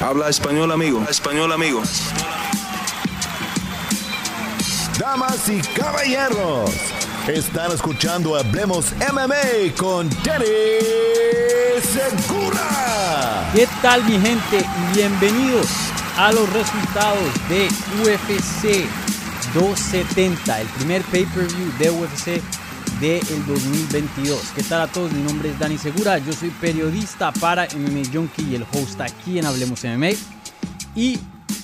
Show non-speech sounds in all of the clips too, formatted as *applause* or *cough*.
Habla español, amigo. Español, amigo. Damas y caballeros, están escuchando Hablemos MMA con Danny Segura. ¿Qué tal mi gente? Bienvenidos a los resultados de UFC 270, el primer pay-per-view de UFC del 2022. ¿Qué tal a todos? Mi nombre es Dani Segura, yo soy periodista para MMA Junkie y el host aquí en Hablemos MMA. Y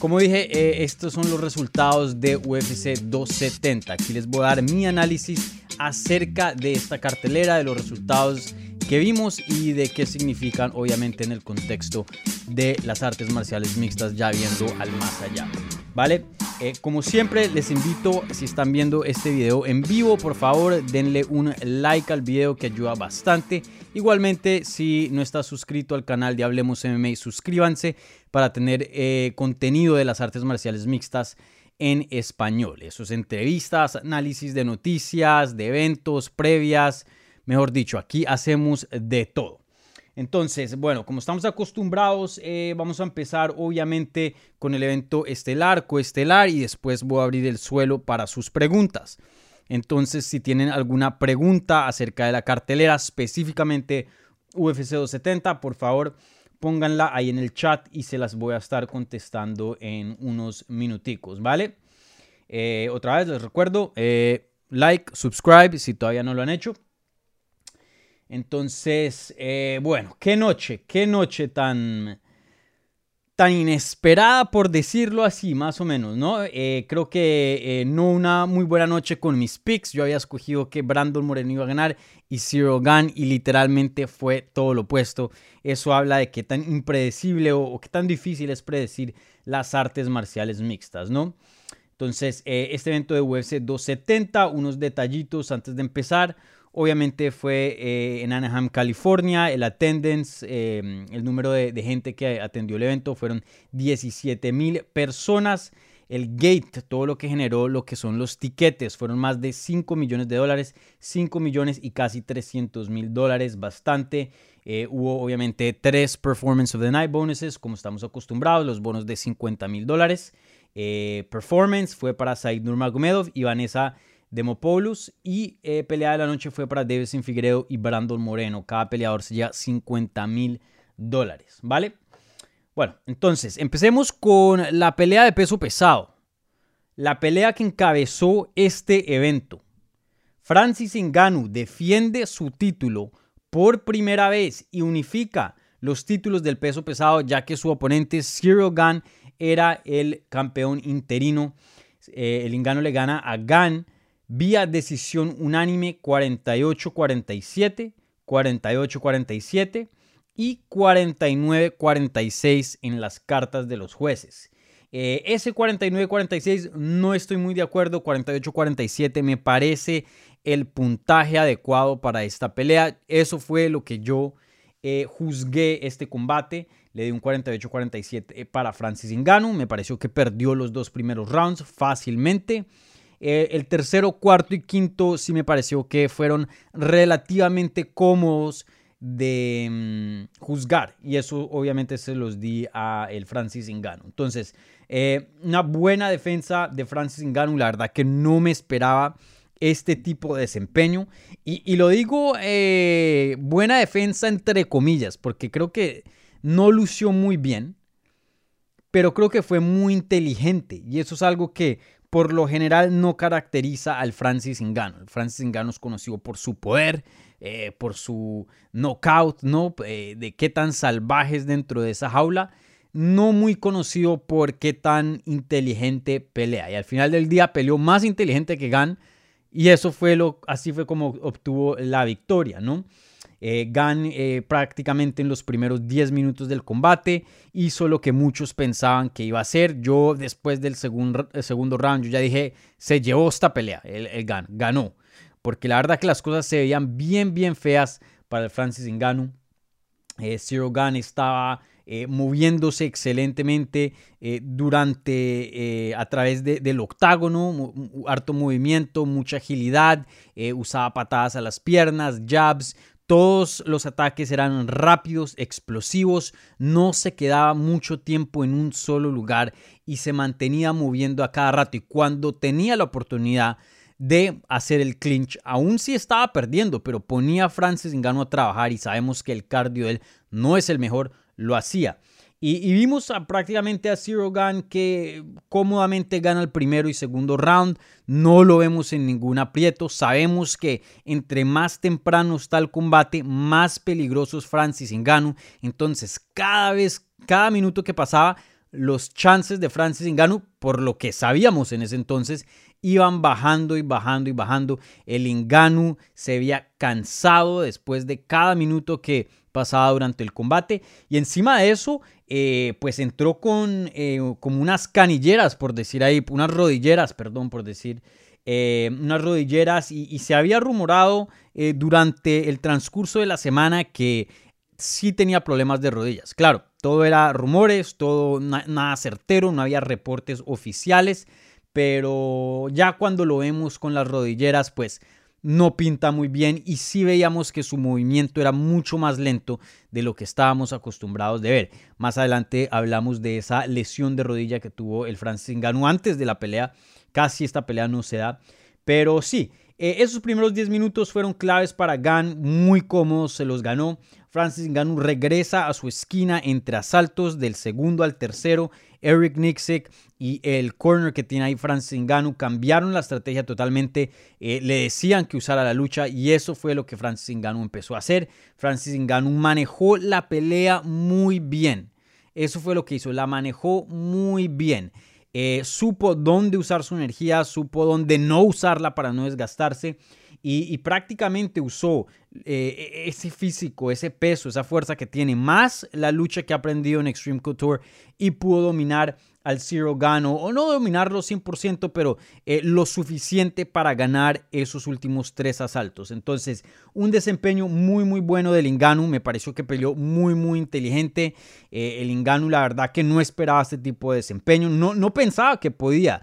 como dije, eh, estos son los resultados de UFC 270. Aquí les voy a dar mi análisis acerca de esta cartelera, de los resultados que vimos y de qué significan obviamente en el contexto de las artes marciales mixtas ya viendo al más allá. ¿Vale? Eh, como siempre les invito, si están viendo este video en vivo, por favor denle un like al video que ayuda bastante. Igualmente, si no estás suscrito al canal de Hablemos MMA, suscríbanse para tener eh, contenido de las artes marciales mixtas en español. Esos entrevistas, análisis de noticias, de eventos, previas, mejor dicho, aquí hacemos de todo. Entonces, bueno, como estamos acostumbrados, eh, vamos a empezar obviamente con el evento estelar, coestelar y después voy a abrir el suelo para sus preguntas. Entonces, si tienen alguna pregunta acerca de la cartelera, específicamente UFC 270, por favor, pónganla ahí en el chat y se las voy a estar contestando en unos minuticos, ¿vale? Eh, otra vez les recuerdo, eh, like, subscribe si todavía no lo han hecho. Entonces, eh, bueno, qué noche, qué noche tan, tan inesperada, por decirlo así, más o menos, ¿no? Eh, creo que eh, no una muy buena noche con mis picks. Yo había escogido que Brandon Moreno iba a ganar y Zero Gun y literalmente fue todo lo opuesto. Eso habla de qué tan impredecible o, qué tan difícil es predecir las artes marciales mixtas, ¿no? Entonces, este evento de UFC 270, unos detallitos antes de empezar. Obviamente fue eh, en Anaheim, California. El attendance, em, el número de, gente que atendió el evento fueron 17 mil personas. El gate, todo lo que generó lo que son los tiquetes, fueron más de 5 millones de dólares, 5 millones y casi 300 mil dólares, bastante. Eh, hubo obviamente tres Performance of the Night bonuses, como estamos acostumbrados, los bonos de 50 mil dólares. Eh, performance fue para Said Nurmagomedov y Vanessa Demopoulos y eh, pelea de la noche fue para Davison Figueredo y Brandon Moreno. Cada peleador se lleva 50 mil dólares, ¿vale? Bueno, entonces empecemos con la pelea de peso pesado. La pelea que encabezó este evento. Francis Ngannou defiende su título por primera vez y unifica los títulos del peso pesado ya que su oponente Cyril Gunn era el campeón interino. Eh, el Ngannou le gana a Gunn vía decisión unánime 48-47, 48-47 y 49-46 en las cartas de los jueces. Eh, ese 49-46 no estoy muy de acuerdo, 48-47 me parece el puntaje adecuado para esta pelea. Eso fue lo que yo eh, juzgué este combate. Le di un 48-47 para Francis Ngannou. Me pareció que perdió los dos primeros rounds fácilmente. Eh, el tercero, cuarto y quinto sí me pareció que fueron relativamente cómodos de mm, juzgar. Y eso obviamente se los di a el Francis Ngannou. Entonces, eh, una buena defensa de Francis Ngannou, la verdad que no me esperaba este tipo de desempeño. Y, lo digo eh, buena defensa entre comillas porque creo que no lució muy bien, pero creo que fue muy inteligente. Y eso es algo que por lo general no caracteriza al Francis Ngannou. Francis Ngannou es conocido por su poder, eh, por su knockout, ¿no? Eh, de qué tan salvajes dentro de esa jaula. No muy conocido por qué tan inteligente pelea. Y al final del día peleó más inteligente que Gan. Y eso fue lo, así fue como obtuvo la victoria, ¿no? Eh, Gan eh, prácticamente en los primeros 10 minutos del combate hizo lo que muchos pensaban que iba a hacer. Yo después del segundo, round yo ya dije, se llevó esta pelea, el, el Gan, ganó. Porque la verdad que las cosas se veían bien, bien feas para el Francis Ngannou. Eh, Zero estaba eh, moviéndose excelentemente eh, durante, a través del octágono, harto movimiento, mucha agilidad, usaba patadas a las piernas, jabs, Todos los ataques eran rápidos, explosivos, no se quedaba mucho tiempo en un solo lugar y se mantenía moviendo a cada rato. Y cuando tenía la oportunidad de hacer el clinch, aún si estaba perdiendo, pero ponía a Francis Ngannou a trabajar y sabemos que el cardio de él no es el mejor, lo hacía. Y, vimos prácticamente a Zero Gun que cómodamente gana el primero y segundo round. No lo vemos en ningún aprieto. Sabemos que entre más temprano está el combate, más peligroso es Francis Ngannou. Entonces, cada vez, cada minuto que pasaba, los chances de Francis Ngannou, por lo que sabíamos en ese entonces, iban bajando y bajando y bajando. El Ngannou se veía cansado después de cada minuto que pasaba durante el combate. Y encima de eso, eh, pues entró con eh, como unas canilleras, por decir ahí, unas rodilleras, perdón, por decir, eh, unas rodilleras. Y, se había rumorado durante el transcurso de la semana que sí tenía problemas de rodillas. Claro, todo era rumores, todo nada certero, no había reportes oficiales. Pero ya cuando lo vemos con las rodilleras, pues no pinta muy bien y sí veíamos que su movimiento era mucho más lento de lo que estábamos acostumbrados de ver. Más adelante hablamos de esa lesión de rodilla que tuvo el Francis Ngannou antes de la pelea. Casi esta pelea no se da, pero sí, eh, esos primeros 10 minutos fueron claves para Gan, muy cómodos, se los ganó. Francis Ngannou regresa a su esquina entre asaltos del segundo al tercero. Eric Nixick y el corner que tiene ahí Francis Ngannou cambiaron la estrategia totalmente. Eh, le decían que usara la lucha y eso fue lo que Francis Ngannou empezó a hacer. Francis Ngannou manejó la pelea muy bien. Eso fue lo que hizo, la manejó muy bien. Eh, supo dónde usar su energía, supo dónde no usarla para no desgastarse y, prácticamente usó eh, ese físico, ese peso, esa fuerza que tiene, más la lucha que ha aprendido en Extreme Couture y pudo dominar al Zero Gano, o no dominarlo 100%, pero eh, lo suficiente para ganar esos últimos tres asaltos. Entonces, un desempeño muy, muy bueno del Inganu. Me pareció que peleó muy, muy inteligente. Eh, el Inganu, la verdad, que no esperaba este tipo de desempeño. No, no pensaba que podía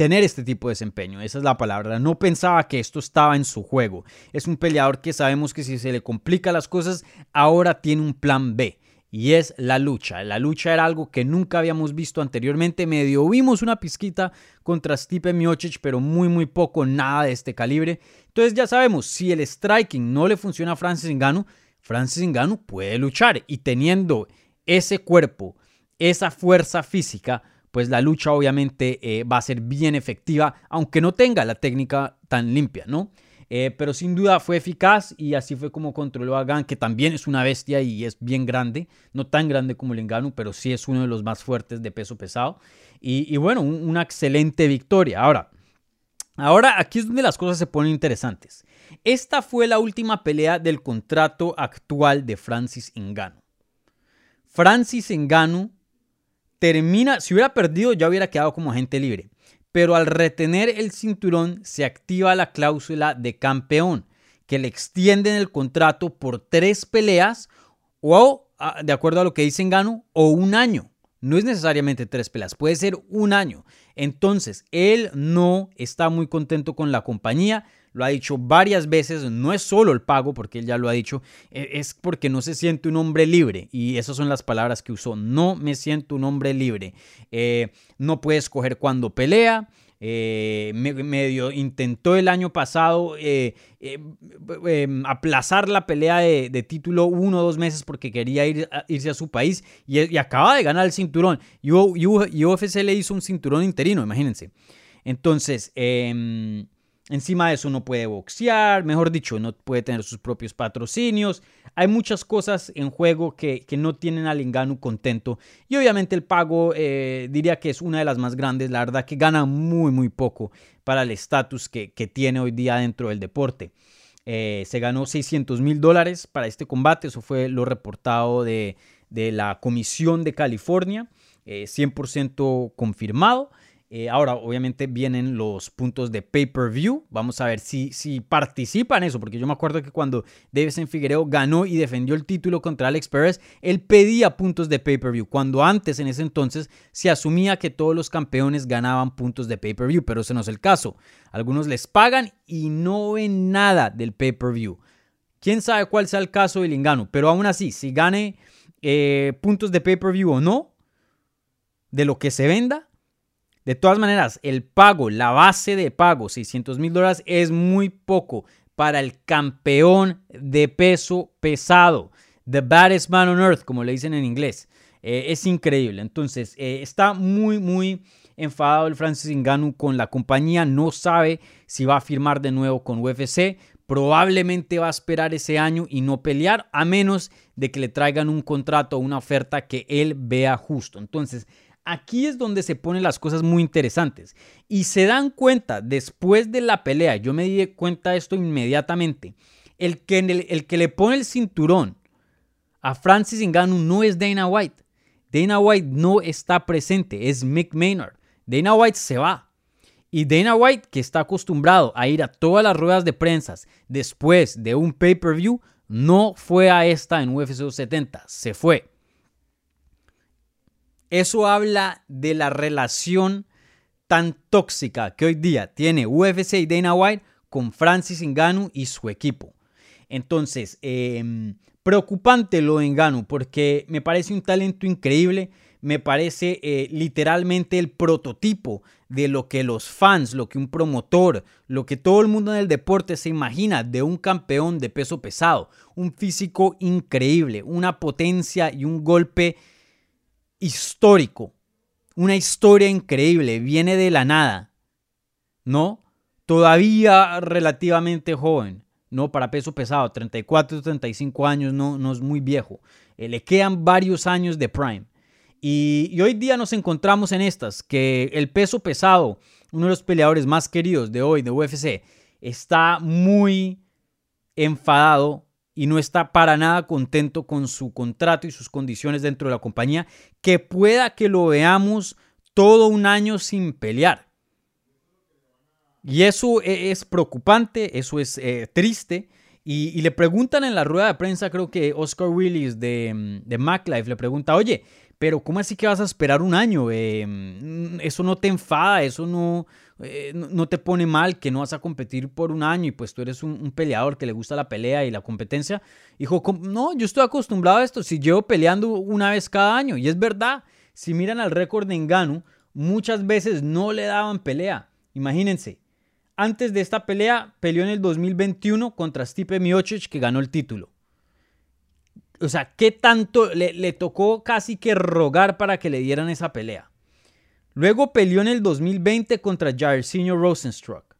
tener este tipo de desempeño. Esa es la palabra. No pensaba que esto estaba en su juego. Es un peleador que sabemos que si se le complica las cosas, ahora tiene un plan B. Y es la lucha. La lucha era algo que nunca habíamos visto anteriormente. Medio vimos una pizquita contra Stipe Miocic, pero muy, muy poco, nada de este calibre. Entonces ya sabemos, si el striking no le funciona a Francis Ngannou, Francis Ngannou puede luchar. Y teniendo ese cuerpo, esa fuerza física, pues la lucha obviamente eh, va a ser bien efectiva, aunque no tenga la técnica tan limpia, ¿no? Eh, pero sin duda fue eficaz y así fue como controló a Gan, que también es una bestia y es bien grande, no tan grande como el Engano, pero sí es uno de los más fuertes de peso pesado. Y, bueno, una excelente victoria. Ahora, ahora aquí es donde las cosas se ponen interesantes. Esta fue la última pelea del contrato actual de Francis Ngannou. Francis Ngannou termina, si hubiera perdido ya hubiera quedado como agente libre, pero al retener el cinturón se activa la cláusula de campeón, que le extienden el contrato por tres peleas o, de acuerdo a lo que dicen Gano, o un año. No es necesariamente tres peleas, puede ser un año. Entonces, él no está muy contento con la compañía, lo ha dicho varias veces, no es solo el pago, porque él ya lo ha dicho, e, es porque no se siente un hombre libre. Y esas son las palabras que usó, no me siento un hombre libre. Eh, no puede escoger cuando pelea. Eh, medio intentó el año pasado eh, aplazar la pelea de, título uno o dos meses porque quería ir irse a su país y, acaba de ganar el cinturón. Y, UFC le hizo un cinturón interino, imagínense. Entonces, em, Encima de eso no puede boxear, mejor dicho, no puede tener sus propios patrocinios. Hay muchas cosas en juego que, no tienen al Engano contento. Y obviamente el pago eh, diría que es una de las más grandes. La verdad que gana muy, muy poco para el estatus que, tiene hoy día dentro del deporte. Eh, se ganó 600 mil dólares para este combate. Eso fue lo reportado de, la Comisión de California. 100% eh, confirmado. Eh, ahora, obviamente, vienen los puntos de pay-per-view. Vamos a ver si, si participa en eso, porque yo me acuerdo que cuando Davison Figueroa ganó y defendió el título contra Alex Perez, él pedía puntos de pay-per-view, cuando antes, en ese entonces, se asumía que todos los campeones ganaban puntos de pay-per-view, pero ese no es el caso. Algunos les pagan y no ven nada del pay-per-view. Quién sabe cuál sea el caso de Lingano, pero aún así, si gane eh, puntos de pay-per-view o no, de lo que se venda, de todas maneras, el pago, la base de pago, 600 mil dólares, es muy poco para el campeón de peso pesado. The baddest man on earth, como le dicen en inglés. Eh, es increíble. Entonces, eh, está muy, muy enfadado el Francis Ngannou con la compañía. No sabe si va a firmar de nuevo con UFC. Probablemente va a esperar ese año y no pelear, a menos de que le traigan un contrato o una oferta que él vea justo. Entonces, aquí es donde se ponen las cosas muy interesantes. Y se dan cuenta, después de la pelea, yo me di cuenta de esto inmediatamente, el que, el que le pone el cinturón a Francis Ngannou no es Dana White. Dana White no está presente, es Mick Maynard. Dana White se va. Y Dana White, que está acostumbrado a ir a todas las ruedas de prensa después de un pay-per-view, no fue a esta en UFC 70, se fue. Eso habla de la relación tan tóxica que hoy día tiene UFC y Dana White con Francis Ngannou y su equipo. Entonces, em, preocupante lo de Ngannou porque me parece un talento increíble, me parece eh, literalmente el prototipo de lo que los fans, lo que un promotor, lo que todo el mundo en el deporte se imagina de un campeón de peso pesado. Un físico increíble, una potencia y un golpe histórico. Una historia increíble, viene de la nada. ¿No? Todavía relativamente joven. No, para peso pesado, 34, 35 años, no, no es muy viejo. Eh, le quedan varios años de prime. Y, hoy día nos encontramos en estas, que el peso pesado, uno de los peleadores más queridos de hoy, de UFC, está muy enfadado y no está para nada contento con su contrato y sus condiciones dentro de la compañía, que pueda que lo veamos todo un año sin pelear. Y eso e, es preocupante, eso es eh, triste. Y, le preguntan en la rueda de prensa, creo que Oscar Willis de, de MacLife le pregunta, oye, pero ¿cómo así que vas a esperar un año? Eh, mm, eso no te enfada, eso eh, no, te pone mal que no vas a competir por un año y pues tú eres un, peleador que le gusta la pelea y la competencia. Dijo, no, yo estoy acostumbrado a esto, si llevo peleando una vez cada año. Y es verdad, si miran al récord de Engano, muchas veces no le daban pelea. Imagínense, antes de esta pelea peleó en el 2021 contra Stipe Miocic que ganó el título. O sea, ¿qué tanto le, tocó casi que rogar para que le dieran esa pelea? Luego peleó en el 2020 contra Jairzinho Rosenstruck.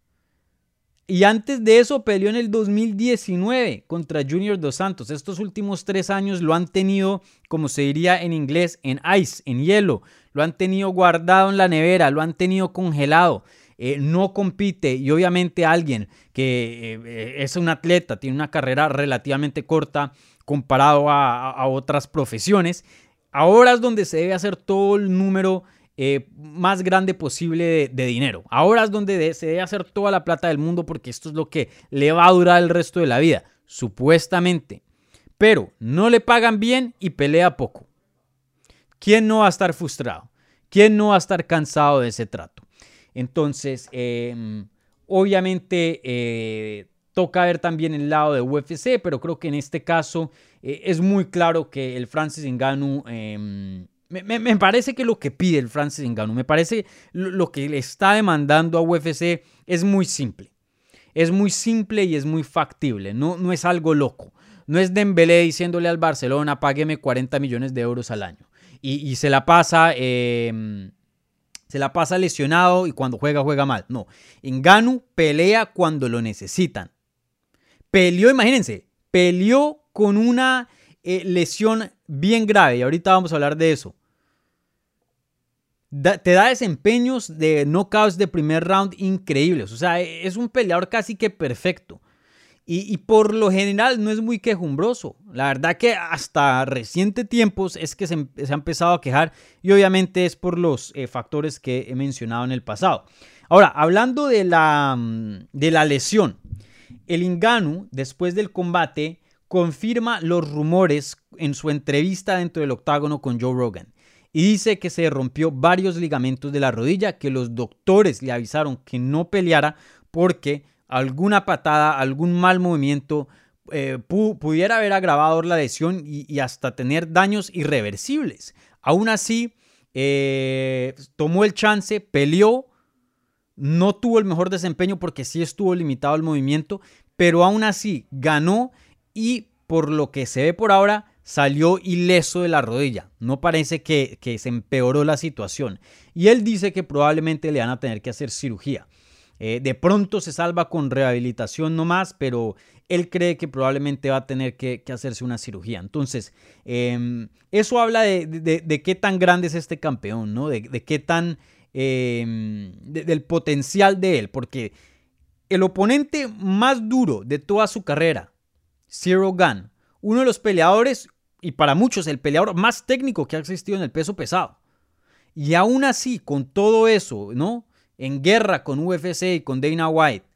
Y antes de eso peleó en el 2019 contra Junior Dos Santos. Estos últimos tres años lo han tenido, como se diría en inglés, en ice, en hielo. Lo han tenido guardado en la nevera, lo han tenido congelado. Eh, no compite y obviamente alguien que eh, es un atleta, tiene una carrera relativamente corta, comparado a, otras profesiones. Ahora es donde se debe hacer todo el número eh, más grande posible de, dinero. Ahora es donde se debe hacer toda la plata del mundo porque esto es lo que le va a durar el resto de la vida, supuestamente. Pero no le pagan bien y pelea poco. ¿Quién no va a estar frustrado? ¿Quién no va a estar cansado de ese trato? Entonces, em, obviamente, eh, Toca ver también el lado de UFC, pero creo que en este caso eh, es muy claro que el Francis Ngannou... Em, me, parece que lo que pide el Francis Ngannou, me parece lo, que le está demandando a UFC es muy simple. Es muy simple y es muy factible, no, no es algo loco. No es Dembélé diciéndole al Barcelona, págueme 40 millones de euros al año. Y, se la pasa... Em, se la pasa lesionado y cuando juega, juega mal. No. Ngannou pelea cuando lo necesitan. Peleó, imagínense, peleó con una eh, lesión bien grave y ahorita vamos a hablar de eso. Te da desempeños de knockouts de primer round increíbles. O sea, es un peleador casi que perfecto. Y, por lo general no es muy quejumbroso. La verdad que hasta reciente tiempos es que se, ha empezado a quejar y obviamente es por los eh, factores que he mencionado en el pasado. Ahora, hablando de la, mm, de la lesión. El Inganu, después del combate, confirma los rumores en su entrevista dentro del octágono con Joe Rogan y dice que se rompió varios ligamentos de la rodilla, que los doctores le avisaron que no peleara porque alguna patada, algún mal movimiento eh, pudiera haber agravado la lesión y, hasta tener daños irreversibles. Aún así, eh, tomó el chance, peleó, no tuvo el mejor desempeño porque sí estuvo limitado el movimiento, pero aún así ganó y por lo que se ve por ahora, salió ileso de la rodilla. No parece que, que, se empeoró la situación. Y él dice que probablemente le van a tener que hacer cirugía. Eh, de pronto se salva con rehabilitación nomás, pero él cree que probablemente va a tener que, hacerse una cirugía. Entonces, em, eso habla de, qué tan grande es este campeón, ¿no? De, qué tan... Em, del potencial de él, porque el oponente más duro de toda su carrera, Zero Gun, uno de los peleadores, y para muchos el peleador más técnico que ha existido en el peso pesado. Y aún así, con todo eso, ¿no? En guerra con UFC y con Dana White,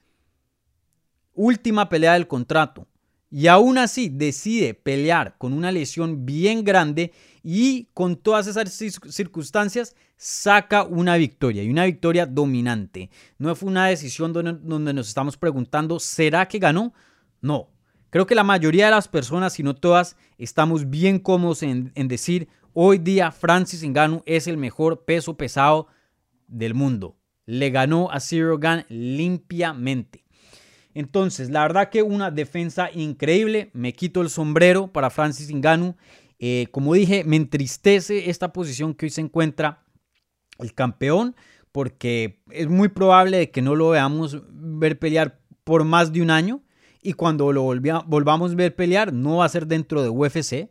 última pelea del contrato. Y aún así decide pelear con una lesión bien grande y con todas esas circunstancias saca una victoria y una victoria dominante. No fue una decisión donde, nos estamos preguntando, ¿será que ganó? No. Creo que la mayoría de las personas, si no todas, estamos bien cómodos en, decir, hoy día Francis Ngannou es el mejor peso pesado del mundo. Le ganó a Zero Gun limpiamente. Entonces, la verdad que una defensa increíble. Me quito el sombrero para Francis Ngannou. Eh, como dije, me entristece esta posición que hoy se encuentra el campeón porque es muy probable de que no lo veamos ver pelear por más de un año y cuando lo volvamos a ver pelear no va a ser dentro de UFC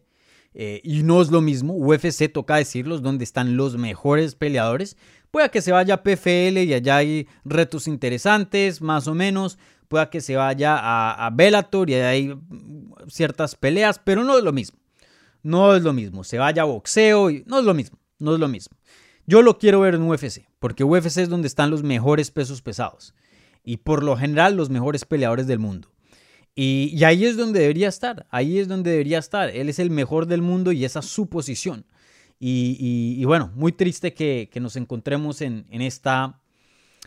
eh, y no es lo mismo, UFC toca decirlos donde están los mejores peleadores, puede que se vaya a PFL y allá hay retos interesantes más o menos, pueda que se vaya a, a Bellator y hay ciertas peleas, pero no es lo mismo. No es lo mismo. Se vaya a boxeo y no es lo mismo. No es lo mismo. Yo lo quiero ver en UFC, porque UFC es donde están los mejores pesos pesados y por lo general los mejores peleadores del mundo. Y, ahí es donde debería estar, ahí es donde debería estar. Él es el mejor del mundo y esa es su posición. Y, bueno, muy triste que, nos encontremos en, en, esta,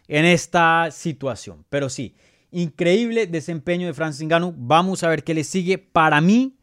en esta situación. Pero sí, Increíble desempeño de Francis Ngannou. Vamos a ver qué le sigue. Para mí,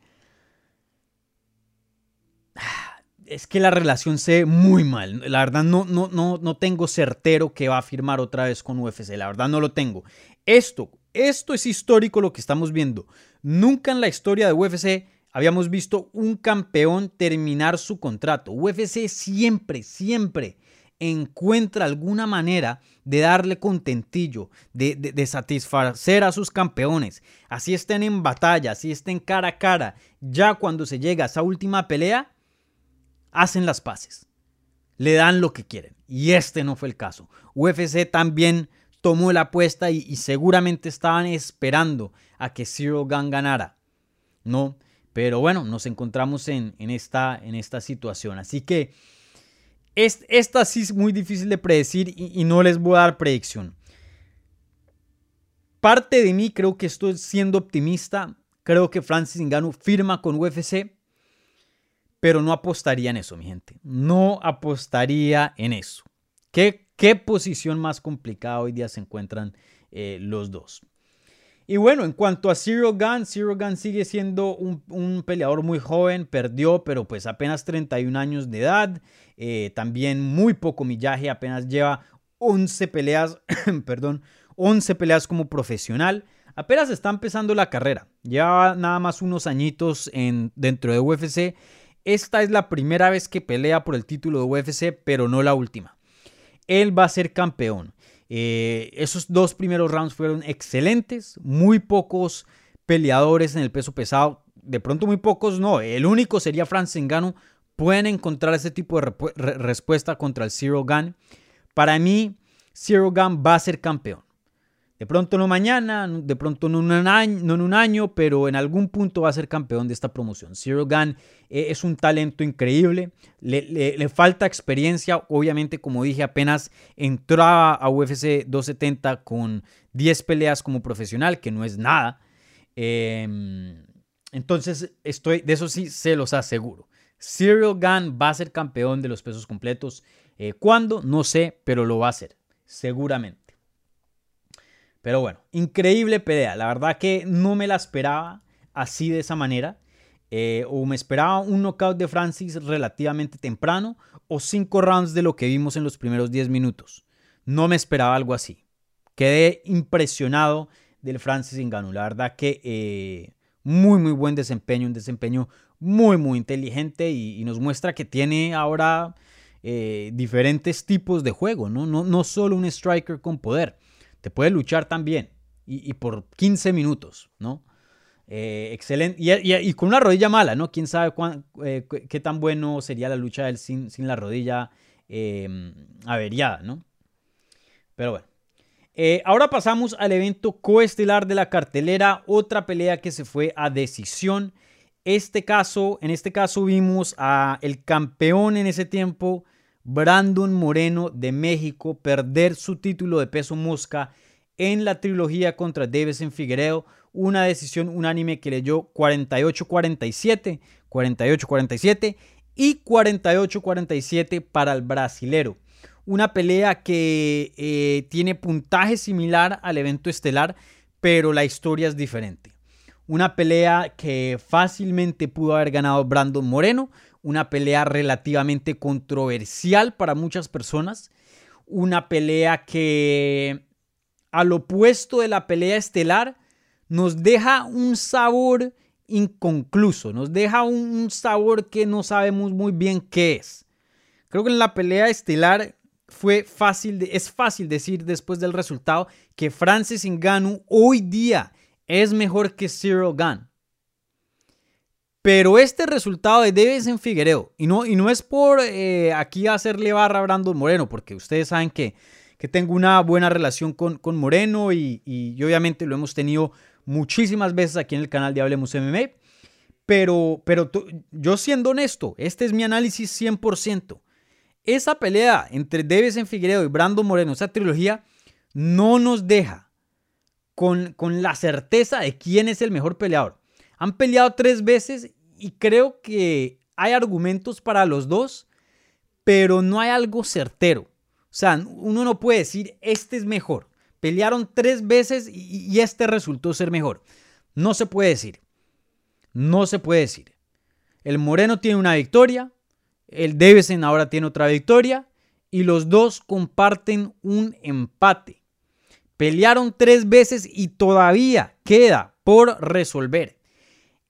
es que la relación se ve muy mal. La verdad no, no, no, no tengo certero que va a firmar otra vez con UFC. La verdad no lo tengo. Esto, esto es histórico lo que estamos viendo. Nunca en la historia de UFC habíamos visto un campeón terminar su contrato. UFC siempre, siempre encuentra alguna manera de darle contentillo, de, satisfacer a sus campeones. Así estén en batalla, así estén cara a cara. Ya cuando se llega a esa última pelea, hacen las paces. Le dan lo que quieren. Y este no fue el caso. UFC también tomó la apuesta y, seguramente estaban esperando a que Zero Gun ganara. No, pero bueno, nos encontramos en, esta, situación. Así que esta sí es muy difícil de predecir y, no les voy a dar predicción. Parte de mí creo que estoy siendo optimista. Creo que Francis Ngannou firma con UFC, pero no apostaría en eso, mi gente. No apostaría en eso. ¿Qué, qué posición más complicada hoy día se encuentran eh, los dos? Y bueno, en cuanto a Zero Gun, Zero Gun sigue siendo un, peleador muy joven, perdió, pero pues apenas 31 años de edad, eh, también muy poco millaje, apenas lleva 11 peleas, *coughs* perdón, 11 peleas como profesional. Apenas está empezando la carrera, lleva nada más unos añitos en, dentro de UFC. Esta es la primera vez que pelea por el título de UFC, pero no la última. Él va a ser campeón. Eh, esos dos primeros rounds fueron excelentes, muy pocos peleadores en el peso pesado, de pronto muy pocos no, el único sería Francis Ngannou, pueden encontrar ese tipo de respuesta contra el Zero Gun. Para mí, Zero Gun va a ser campeón. De pronto no mañana, de pronto no en, un año, pero en algún punto va a ser campeón de esta promoción. Zero Gun eh, es un talento increíble, le, falta experiencia, obviamente como dije, apenas entraba a UFC 270 con 10 peleas como profesional, que no es nada. Em, entonces, estoy, de eso sí se los aseguro. Zero Gun va a ser campeón de los pesos completos. Eh, ¿Cuándo? No sé, pero lo va a hacer, seguramente. Pero bueno, increíble pelea. La verdad que no me la esperaba. así de esa manera. Eh, o me esperaba un knockout de Francis relativamente temprano o cinco rounds de lo que vimos en los primeros 10 minutos. No me esperaba algo así. Quedé impresionado del Francis Ngannou. La verdad que eh, muy, muy buen desempeño, un desempeño muy, muy inteligente y, nos muestra que tiene ahora eh, diferentes tipos de juego, ¿no? ¿no? No solo un striker con poder, te puede luchar también y, por 15 minutos, ¿no? Eh, excelente. Y, con una rodilla mala, ¿no? Quién sabe eh, qué tan bueno sería la lucha de él sin, sin la rodilla averiada, ¿no? Pero bueno. ahora pasamos al evento coestelar de la cartelera, otra pelea que se fue a decisión. Este caso, en este caso vimos a el campeón en ese tiempo, Brandon Moreno de México, perder su título de peso mosca en la trilogía contra Davison Figueiredo, una decisión unánime que leyó 48-47, 48-47 y 48-47 para el brasilero. Una pelea que eh, tiene puntaje similar al evento estelar, pero la historia es diferente. Una pelea que fácilmente pudo haber ganado Brandon Moreno. Una pelea relativamente controversial para muchas personas. Una pelea que, al opuesto de la pelea estelar, nos deja un sabor inconcluso. Nos deja un sabor que no sabemos muy bien qué es. Creo que en la pelea estelar fue fácil, es fácil decir después del resultado que Francis Ngannou hoy día es mejor que Zero Gun. Pero este resultado de Davis en Figueredo, y no, y no es por eh, aquí hacerle barra a Brandon Moreno, porque ustedes saben que, que tengo una buena relación con, con Moreno y, y, obviamente lo hemos tenido muchísimas veces aquí en el canal de Hablemos MMA. Pero, pero yo siendo honesto, este es mi análisis 100%. Esa pelea entre Davis en Figueredo y Brandon Moreno, esa trilogía, no nos deja con, la certeza de quién es el mejor peleador. Han peleado tres veces y creo que hay argumentos para los dos, pero no hay algo certero. O sea, uno no puede decir, este es mejor. Pelearon tres veces y, este resultó ser mejor. No se puede decir. No se puede decir. El Moreno tiene una victoria, el Davison ahora tiene otra victoria y los dos comparten un empate. Pelearon tres veces y todavía queda por resolver.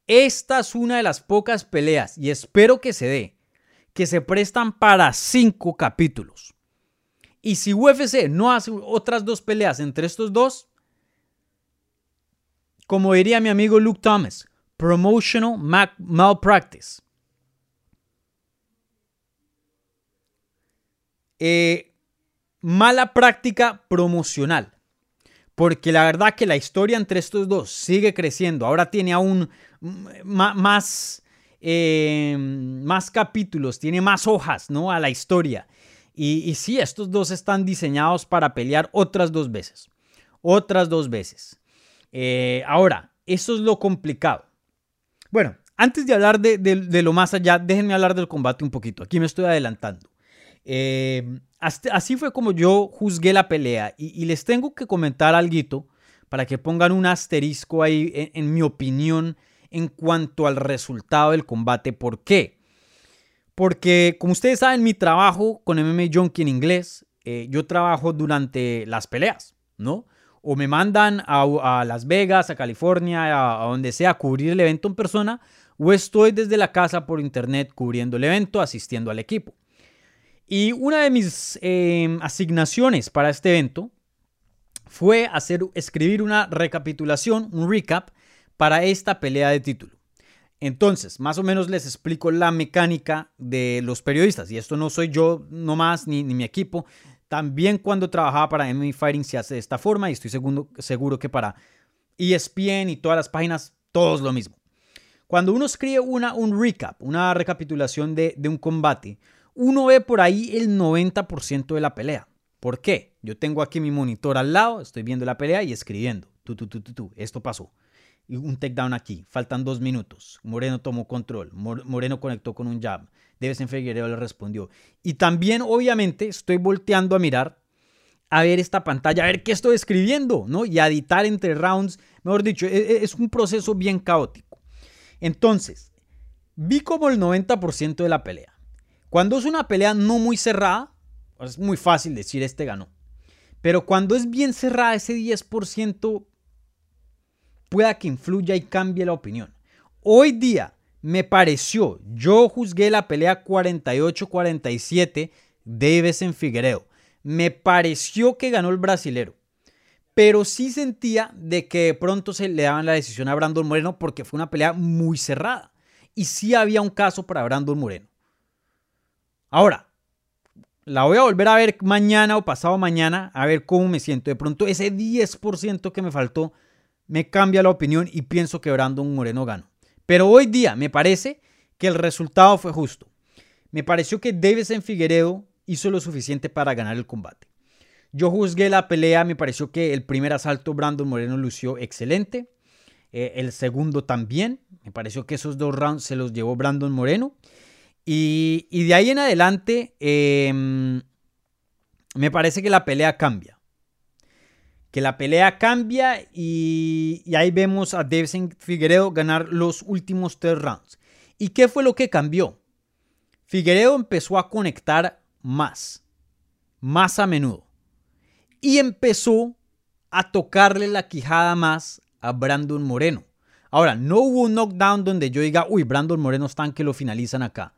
Esta es una de las pocas peleas, y espero que se dé, que se prestan para cinco capítulos. Y si UFC no hace otras dos peleas entre estos dos, como diría mi amigo Luke Thomas, promotional malpractice. Eh, mala práctica promocional. Porque la verdad que la historia entre estos dos sigue creciendo. Ahora tiene aún más, eh, más capítulos, tiene más hojas ¿no? a la historia. Y, y sí, estos dos están diseñados para pelear otras dos veces. Otras dos veces. Eh, ahora, eso es lo complicado. Bueno, antes de hablar de, de, lo más allá, déjenme hablar del combate un poquito. Aquí me estoy adelantando. Eh, así fue como yo juzgué la pelea y, les tengo que comentar algo para que pongan un asterisco ahí en, mi opinión en cuanto al resultado del combate. ¿Por qué? Porque como ustedes saben, mi trabajo con MMA Junkie en inglés, eh, yo trabajo durante las peleas, ¿no? O me mandan a, Las Vegas, a California, a, a donde sea, a cubrir el evento en persona, o estoy desde la casa por internet cubriendo el evento, asistiendo al equipo. Y una de mis em, asignaciones para este evento fue hacer, escribir una recapitulación, un recap para esta pelea de título. Entonces, más o menos les explico la mecánica de los periodistas. Y esto no soy yo nomás ni, ni mi equipo. También cuando trabajaba para MMA Fighting se hace de esta forma y estoy seguro, seguro que para ESPN y todas las páginas, todo es lo mismo. Cuando uno escribe una, un recap, una recapitulación de, de un combate, uno ve por ahí el 90% de la pelea. ¿Por qué? Yo tengo aquí mi monitor al lado, estoy viendo la pelea y escribiendo. Tú, tú, tú, tú, tú. Esto pasó. Y un takedown aquí. Faltan dos minutos. Moreno tomó control. Moreno conectó con un jab. en Figueredo le respondió. Y también, obviamente, estoy volteando a mirar, a ver esta pantalla, a ver qué estoy escribiendo, ¿no? Y a editar entre rounds. Mejor dicho, e, e, es un proceso bien caótico. Entonces, vi como el 90% de la pelea. Cuando es una pelea no muy cerrada, es muy fácil decir este ganó. Pero cuando es bien cerrada, ese 10% pueda que influya y cambie la opinión. Hoy día me pareció, yo juzgué la pelea 48-47 de en Figueredo. Me pareció que ganó el brasilero. Pero sí sentía de que de pronto se le daban la decisión a Brandon Moreno porque fue una pelea muy cerrada. Y sí había un caso para Brandon Moreno. Ahora, la voy a volver a ver mañana o pasado mañana a ver cómo me siento. De pronto ese 10% que me faltó me cambia la opinión y pienso que Brandon Moreno ganó. Pero hoy día me parece que el resultado fue justo. Me pareció que en Figueredo hizo lo suficiente para ganar el combate. Yo juzgué la pelea, me pareció que el primer asalto Brandon Moreno lució excelente. Eh, el segundo también. Me pareció que esos dos rounds se los llevó Brandon Moreno. Y, de ahí en adelante, em, me parece que la pelea cambia. Que la pelea cambia y, ahí vemos a Davison Figueredo ganar los últimos tres rounds. ¿Y qué fue lo que cambió? Figueredo empezó a conectar más, más a menudo. Y empezó a tocarle la quijada más a Brandon Moreno. Ahora, no hubo un knockdown donde yo diga, uy, Brandon Moreno están que lo finalizan acá.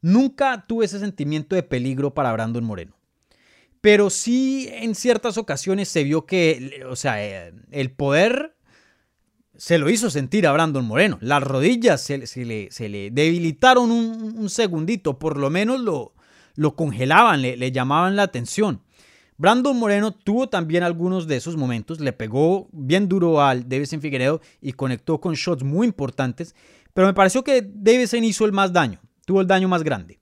Nunca tuve ese sentimiento de peligro para Brandon Moreno. Pero sí en ciertas ocasiones se vio que, o sea, eh, el poder se lo hizo sentir a Brandon Moreno. Las rodillas se, le, debilitaron un, segundito, por lo menos lo, congelaban, le, llamaban la atención. Brandon Moreno tuvo también algunos de esos momentos, le pegó bien duro al Davison Figueredo y conectó con shots muy importantes, pero me pareció que Davison hizo el más daño tuvo el daño más grande.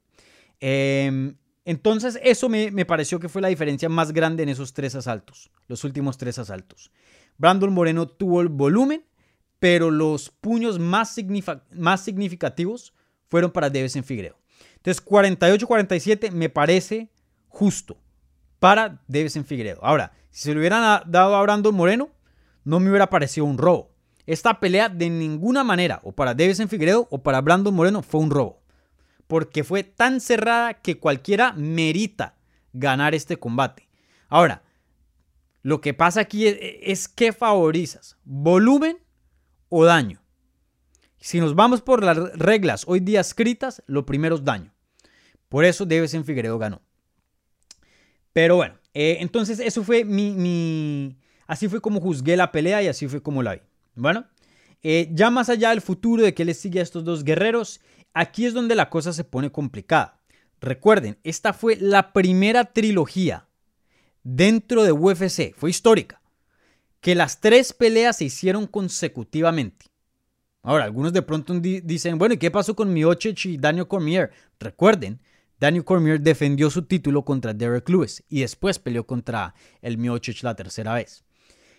Em, entonces eso me, pareció que fue la diferencia más grande en esos tres asaltos, los últimos tres asaltos. Brandon Moreno tuvo el volumen, pero los puños más, más significativos fueron para en Figueiredo. Entonces 48-47 me parece justo para en Figueiredo. Ahora, si se lo hubieran dado a Brandon Moreno, no me hubiera parecido un robo. Esta pelea de ninguna manera, o para en Figueiredo o para Brandon Moreno, fue un robo porque fue tan cerrada que cualquiera merita ganar este combate. Ahora, lo que pasa aquí es, que favorizas, volumen o daño. Si nos vamos por las reglas hoy día escritas, lo primero es daño. Por eso en Figueredo ganó. Pero bueno, eh, entonces eso fue mi, Así fue como juzgué la pelea y así fue como la vi. Bueno, eh, ya más allá del futuro de que les sigue a estos dos guerreros, Aquí es donde la cosa se pone complicada. Recuerden, esta fue la primera trilogía dentro de UFC, fue histórica, que las tres peleas se hicieron consecutivamente. Ahora, algunos de pronto dicen, bueno, ¿y qué pasó con Miocic y Daniel Cormier? Recuerden, Daniel Cormier defendió su título contra Derek Lewis y después peleó contra el Miocic la tercera vez.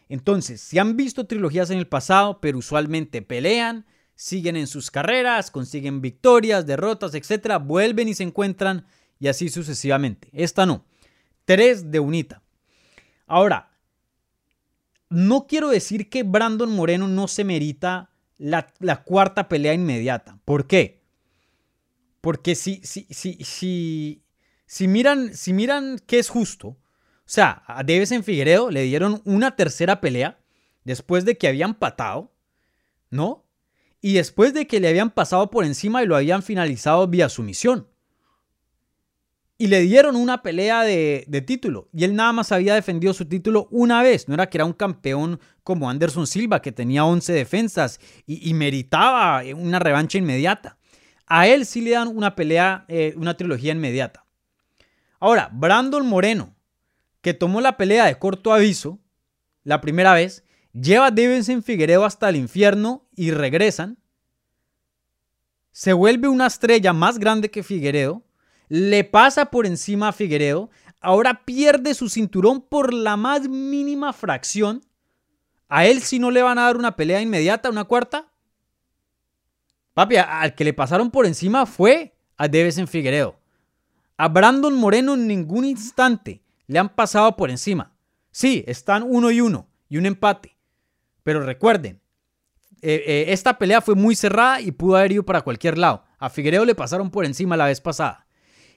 Entonces, si han visto trilogías en el pasado, pero usualmente pelean, siguen en sus carreras, consiguen victorias, derrotas, etc. Vuelven y se encuentran y así sucesivamente. Esta no. Tres de unita. Ahora, no quiero decir que Brandon Moreno no se merita la, cuarta pelea inmediata. ¿Por qué? Porque si, si, si, si, si, miran, si miran que es justo, o sea, a en Figueredo le dieron una tercera pelea después de que habían patado, ¿no? Y después de que le habían pasado por encima y lo habían finalizado vía sumisión. Y le dieron una pelea de, título. Y él nada más había defendido su título una vez. No era que era un campeón como Anderson Silva, que tenía 11 defensas y, meritaba una revancha inmediata. A él sí le dan una pelea, eh, una trilogía inmediata. Ahora, Brandon Moreno, que tomó la pelea de corto aviso la primera vez, lleva a Davidson Figueredo hasta el infierno y regresan. Se vuelve una estrella más grande que Figueredo, le pasa por encima a Figueredo, ahora pierde su cinturón por la más mínima fracción. A él si no le van a dar una pelea inmediata, una cuarta. Papi, al que le pasaron por encima fue a Davidson Figueredo. A Brandon Moreno en ningún instante le han pasado por encima. Sí, están uno y uno y un empate. Pero recuerden, eh, eh, esta pelea fue muy cerrada y pudo haber ido para cualquier lado. A Figueredo le pasaron por encima la vez pasada.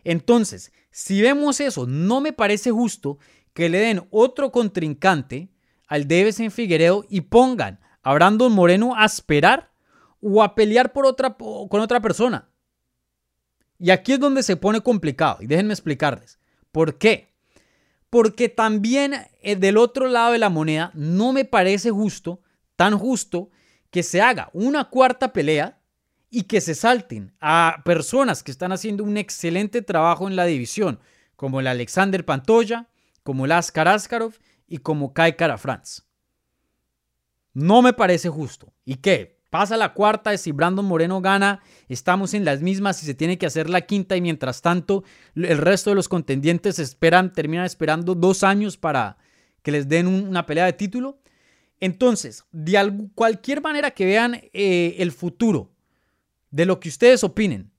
Entonces, si vemos eso, no me parece justo que le den otro contrincante al en Figueredo y pongan a Brandon Moreno a esperar o a pelear por otra, con otra persona. Y aquí es donde se pone complicado. Y déjenme explicarles. ¿Por qué? Porque también eh, del otro lado de la moneda no me parece justo, tan justo, que se haga una cuarta pelea y que se salten a personas que están haciendo un excelente trabajo en la división, como el Alexander Pantoya, como el Askar Askarov y como Kai Kara. No me parece justo. ¿Y qué? Pasa la cuarta, si Brandon Moreno gana, estamos en las mismas y se tiene que hacer la quinta y mientras tanto el resto de los contendientes esperan, terminan esperando dos años para que les den una pelea de título. Entonces, de cualquier manera que vean eh, el futuro de lo que ustedes opinen,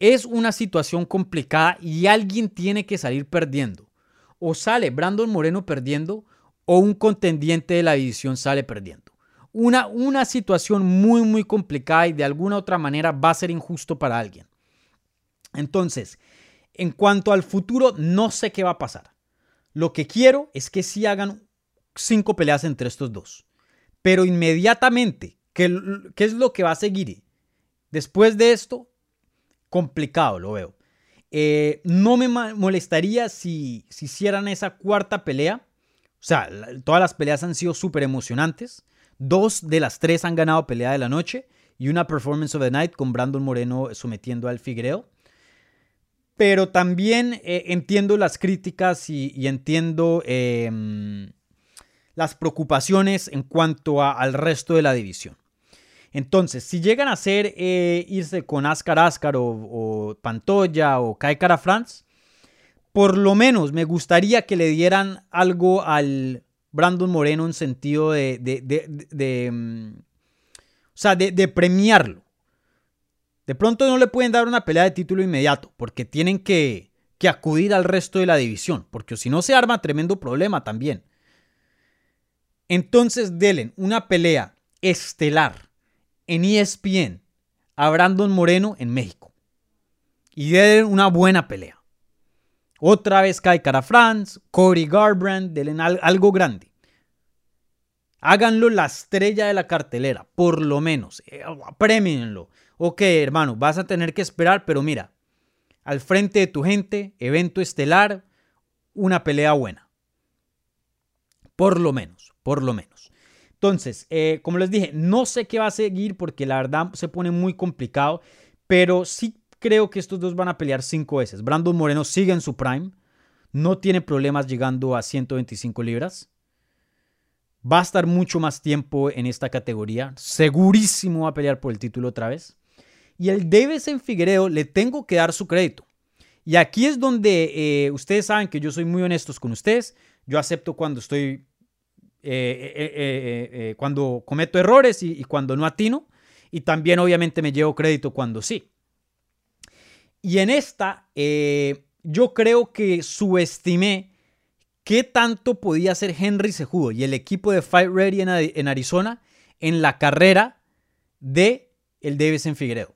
es una situación complicada y alguien tiene que salir perdiendo. O sale Brandon Moreno perdiendo o un contendiente de la división sale perdiendo. Una, una situación muy, muy complicada y de alguna otra manera va a ser injusto para alguien. Entonces, en cuanto al futuro, no sé qué va a pasar. Lo que quiero es que sí hagan cinco peleas entre estos dos. Pero inmediatamente, ¿qué, qué es lo que va a seguir? Después de esto, complicado lo veo. Eh, no me molestaría si, si, hicieran esa cuarta pelea. O sea, todas las peleas han sido súper emocionantes. Dos de las tres han ganado pelea de la noche y una performance of the night con Brandon Moreno sometiendo al Figueiredo. Pero también eh, entiendo las críticas y, entiendo em, las preocupaciones en cuanto al resto de la división. Entonces, si llegan a ser eh, irse con Ascar Ascar o, Pantoya o Kai Cara France, por lo menos me gustaría que le dieran algo al Brandon Moreno en sentido de, de, mm, o sea, de, premiarlo. De pronto no le pueden dar una pelea de título inmediato, porque tienen que, que acudir al resto de la división, porque si no se arma tremendo problema también. Entonces, delen una pelea estelar en ESPN a Brandon Moreno en México. Y den una buena pelea. Otra vez Kai Cara France, Cody Garbrandt, denle algo grande. Háganlo la estrella de la cartelera, por lo menos. Eh, premienlo. Ok, hermano, vas a tener que esperar, pero mira, al frente de tu gente, evento estelar, una pelea buena. Por lo menos, por lo menos. Entonces, eh, como les dije, no sé qué va a seguir porque la verdad se pone muy complicado, pero sí creo que estos dos van a pelear cinco veces. Brandon Moreno sigue en su prime, no tiene problemas llegando a 125 libras. Va a estar mucho más tiempo en esta categoría. Segurísimo va a pelear por el título otra vez. Y el en Figueredo le tengo que dar su crédito. Y aquí es donde eh, ustedes saben que yo soy muy honestos con ustedes. Yo acepto cuando estoy eh, eh, eh, cuando cometo errores y, cuando no atino. Y también obviamente me llevo crédito cuando sí. Y en esta, yo creo que subestimé qué tanto podía hacer Henry Sejudo y el equipo de Fight Ready en, Arizona en la carrera de el Davison Figueredo.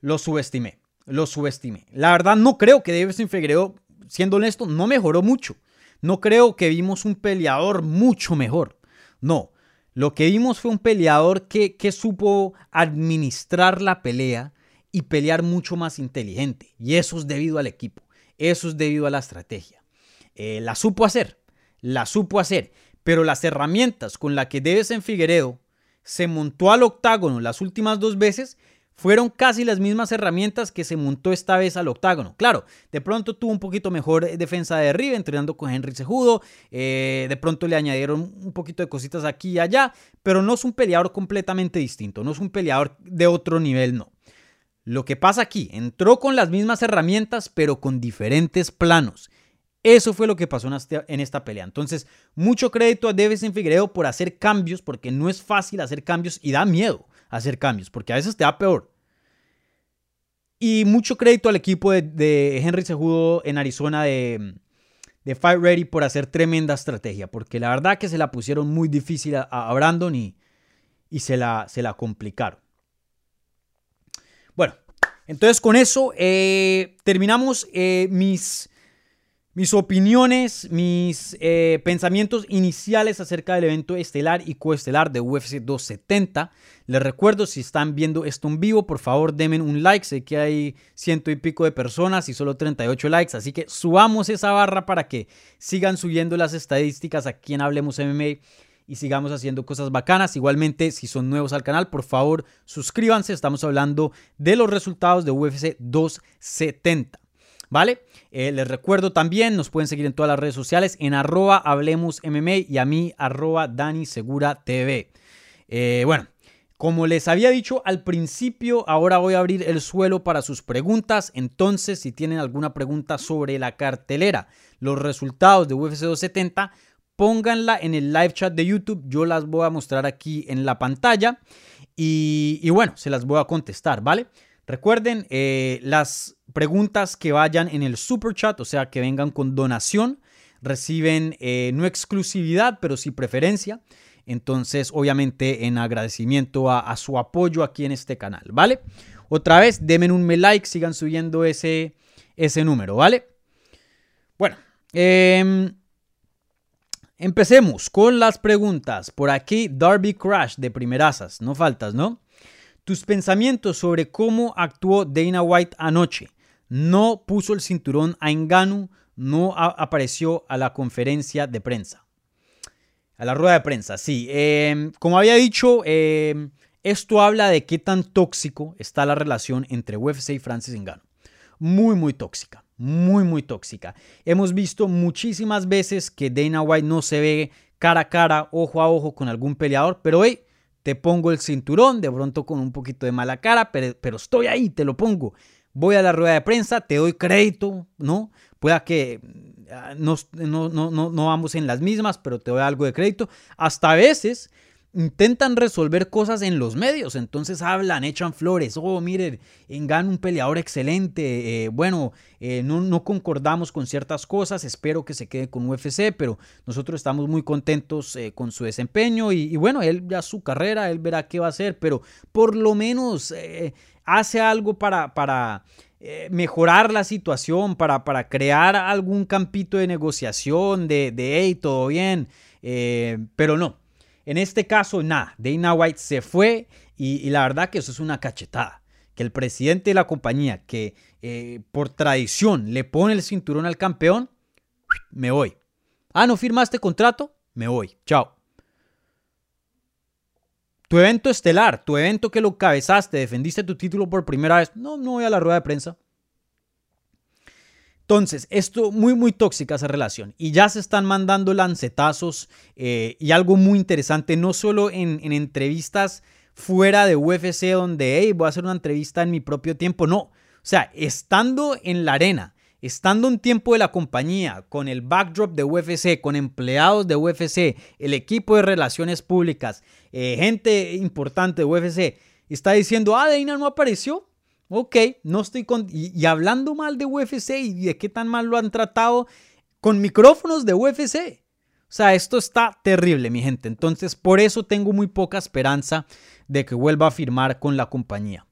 Lo subestimé, lo subestimé. La verdad no creo que Davison Figueredo, siendo honesto, no mejoró mucho. No creo que vimos un peleador mucho mejor. No, lo que vimos fue un peleador que, supo administrar la pelea y pelear mucho más inteligente. Y eso es debido al equipo, eso es debido a la estrategia. Eh, la supo hacer, la supo hacer, pero las herramientas con las que Debes en Figueredo se montó al octágono las últimas dos veces fueron casi las mismas herramientas que se montó esta vez al octágono. Claro, de pronto tuvo un poquito mejor defensa de arriba, entrenando con Henry Sejudo. Eh, de pronto le añadieron un poquito de cositas aquí y allá, pero no es un peleador completamente distinto, no es un peleador de otro nivel, no. Lo que pasa aquí, entró con las mismas herramientas, pero con diferentes planos. Eso fue lo que pasó en esta pelea. Entonces, mucho crédito a en Figueiredo por hacer cambios, porque no es fácil hacer cambios y da miedo hacer cambios, porque a veces te da peor. Y mucho crédito al equipo de, Henry Sejudo en Arizona de, de, Fight Ready por hacer tremenda estrategia, porque la verdad que se la pusieron muy difícil a, Brandon y, y se la, se la complicaron. Bueno, entonces con eso eh, terminamos eh, mis, mis opiniones, mis eh, pensamientos iniciales acerca del evento estelar y coestelar de UFC 270. Les recuerdo, si están viendo esto en vivo, por favor denme un like. Sé que hay ciento y pico de personas y solo 38 likes, así que subamos esa barra para que sigan subiendo las estadísticas aquí en Hablemos MMA y sigamos haciendo cosas bacanas. Igualmente, si son nuevos al canal, por favor, suscríbanse. Estamos hablando de los resultados de UFC 270. ¿Vale? Eh, les recuerdo también, nos pueden seguir en todas las redes sociales en arroba hablemos y a mí arroba Dani Segura TV. Eh, bueno, como les había dicho al principio, ahora voy a abrir el suelo para sus preguntas. Entonces, si tienen alguna pregunta sobre la cartelera, los resultados de UFC 270, pónganla en el live chat de YouTube. Yo las voy a mostrar aquí en la pantalla. Y, bueno, se las voy a contestar, ¿vale? Recuerden, eh, las preguntas que vayan en el super chat, o sea, que vengan con donación, reciben eh, no exclusividad, pero sí preferencia. Entonces, obviamente, en agradecimiento a, su apoyo aquí en este canal, ¿vale? Otra vez, denme un me like, sigan subiendo ese, ese número, ¿vale? Bueno, eh, Empecemos con las preguntas. Por aquí, Darby Crash de primerasas. No faltas, ¿no? Tus pensamientos sobre cómo actuó Dana White anoche. No puso el cinturón a Enganu, no apareció a la conferencia de prensa. A la rueda de prensa, sí. Em, como había dicho, em, esto habla de qué tan tóxico está la relación entre UFC y Francis Engano. Muy, muy tóxica muy, muy tóxica. Hemos visto muchísimas veces que Dana White no se ve cara a cara, ojo a ojo con algún peleador, pero hey, te pongo el cinturón, de pronto con un poquito de mala cara, pero estoy ahí, te lo pongo. Voy a la rueda de prensa, te doy crédito, ¿no? Pueda que ah, no, no, no, no vamos en las mismas, pero te doy algo de crédito. Hasta a veces intentan resolver cosas en los medios, entonces hablan, echan flores, oh, miren, Engan un peleador excelente, eh, bueno, eh, no, no, concordamos con ciertas cosas, espero que se quede con UFC, pero nosotros estamos muy contentos eh, con su desempeño. Y, bueno, él ya su carrera, él verá qué va a hacer, pero por lo menos hace algo para... para mejorar la situación, para, para crear algún campito de negociación, de, de hey, todo bien, pero no, en este caso, nada, Dana White se fue y, la verdad que eso es una cachetada. Que el presidente de la compañía, que eh, por tradición le pone el cinturón al campeón, me voy. Ah, ¿no firmaste contrato? Me voy. Chao. Tu evento estelar, tu evento que lo cabezaste, defendiste tu título por primera vez. No, no voy a la rueda de prensa. Entonces, esto muy, muy tóxica esa relación. Y ya se están mandando lancetazos eh, y algo muy interesante, no solo en, entrevistas fuera de UFC donde, hey, voy a hacer una entrevista en mi propio tiempo. No, o sea, estando en la arena, estando un tiempo de la compañía, con el backdrop de UFC, con empleados de UFC, el equipo de relaciones públicas, eh, gente importante de UFC, está diciendo, ah, Deina no apareció. Ok, no estoy con... Y, hablando mal de UFC y de qué tan mal lo han tratado con micrófonos de UFC. O sea, esto está terrible, mi gente. Entonces, por eso tengo muy poca esperanza de que vuelva a firmar con la compañía.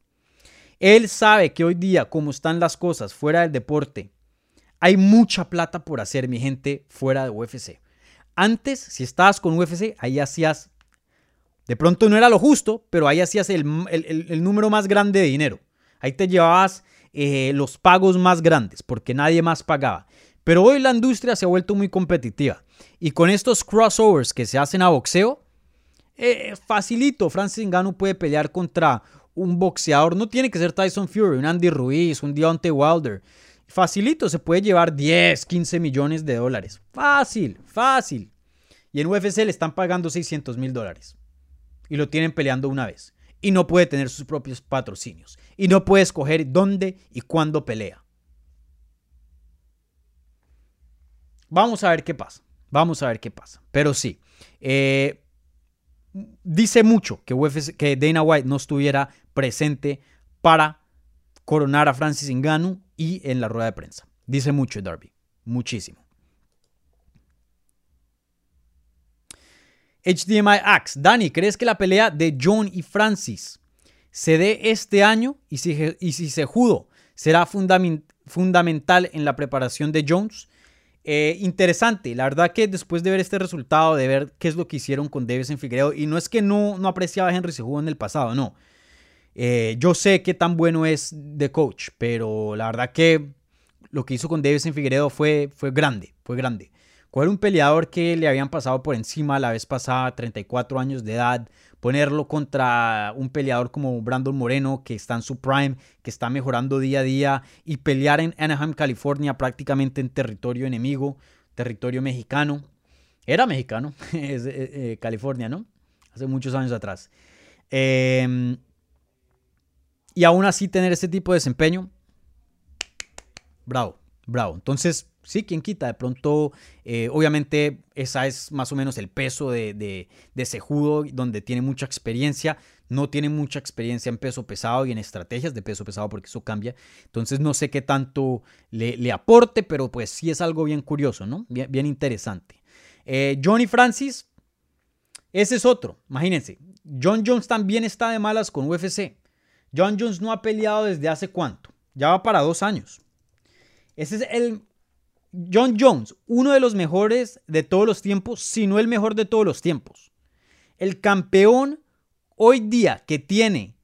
Él sabe que hoy día, como están las cosas fuera del deporte, hay mucha plata por hacer, mi gente, fuera de UFC. Antes, si estabas con UFC, ahí hacías, de pronto no era lo justo, pero ahí hacías el, el número más grande de dinero. Ahí te llevabas eh, los pagos más grandes porque nadie más pagaba. Pero hoy la industria se ha vuelto muy competitiva. Y con estos crossovers que se hacen a boxeo, eh, facilito. Francis Ngannou puede pelear contra un boxeador. No tiene que ser Tyson Fury, un Andy Ruiz, un Deontay Wilder. Facilito, se puede llevar 10, 15 millones de dólares. Fácil, fácil. Y en UFC le están pagando 600 mil dólares. Y lo tienen peleando una vez y no puede tener sus propios patrocinios y no puede escoger dónde y cuándo pelea. Vamos a ver qué pasa. Vamos a ver qué pasa. Pero sí, eh, dice mucho que, que Dana White no estuviera presente para coronar a Francis Ngannou y en la rueda de prensa. Dice mucho Darby, muchísimo. HDMI Axe. Dani, ¿crees que la pelea de John y Francis se dé este año? Y si, y si se judo, ¿será fundamental en la preparación de Jones? Eh, interesante, la verdad que después de ver este resultado, de ver qué es lo que hicieron con Davis en Figueiredo, y no es que no, apreciaba a Henry Cejudo en el pasado, no. Eh, yo sé qué tan bueno es de coach, pero la verdad que lo que hizo con Davis en Figueiredo fue, fue grande, fue grande. Coger un peleador que le habían pasado por encima la vez pasada, 34 años de edad, ponerlo contra un peleador como Brandon Moreno, que está en su prime, que está mejorando día a día, y pelear en Anaheim, California, prácticamente en territorio enemigo, territorio mexicano. Era mexicano, *laughs* eh, eh, California, ¿no? Hace muchos años atrás. Em, y aún así tener ese tipo de desempeño, bravo, bravo. Entonces, Sí, ¿quién quita? De pronto, eh, obviamente, esa es más o menos el peso de, de, de Sejudo, donde tiene mucha experiencia. No tiene mucha experiencia en peso pesado y en estrategias de peso pesado, porque eso cambia. Entonces, no sé qué tanto le, aporte, pero pues sí es algo bien curioso, ¿no? Bien, bien interesante. Eh, Johnny Francis, ese es otro. Imagínense, John Jones también está de malas con UFC. John Jones no ha peleado desde hace cuánto? Ya va para dos años. Ese es el John Jones, uno de los mejores de todos los tiempos, si no el mejor de todos los tiempos. El campeón hoy día que tiene,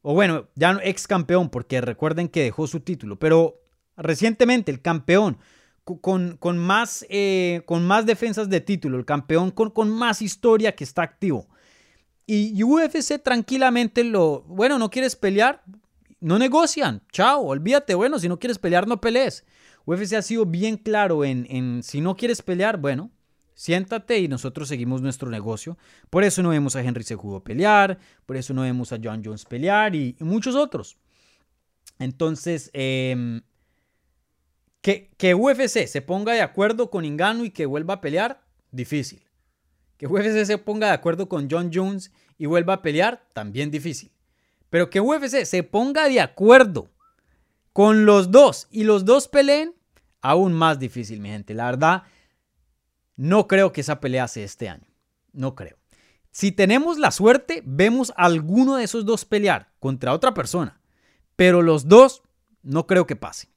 o bueno, ya no ex campeón, porque recuerden que dejó su título, pero recientemente el campeón con, más, eh, con más defensas de título, el campeón con, con más historia que está activo. Y UFC tranquilamente lo, bueno, no quieres pelear, no negocian, chao, olvídate, bueno, si no quieres pelear, no pelees. UFC ha sido bien claro en, si no quieres pelear, bueno, siéntate y nosotros seguimos nuestro negocio. Por eso no vemos a Henry Sejudo pelear, por eso no vemos a John Jones pelear y, muchos otros. Entonces, em, que, que UFC se ponga de acuerdo con Ingano y que vuelva a pelear, difícil. Que UFC se ponga de acuerdo con John Jones y vuelva a pelear, también difícil. Pero que UFC se ponga de acuerdo con los dos y los dos peleen, aún más difícil, mi gente. La verdad, no creo que esa pelea sea este año. No creo. Si tenemos la suerte, vemos a alguno de esos dos pelear contra otra persona. Pero los dos, no creo que pase.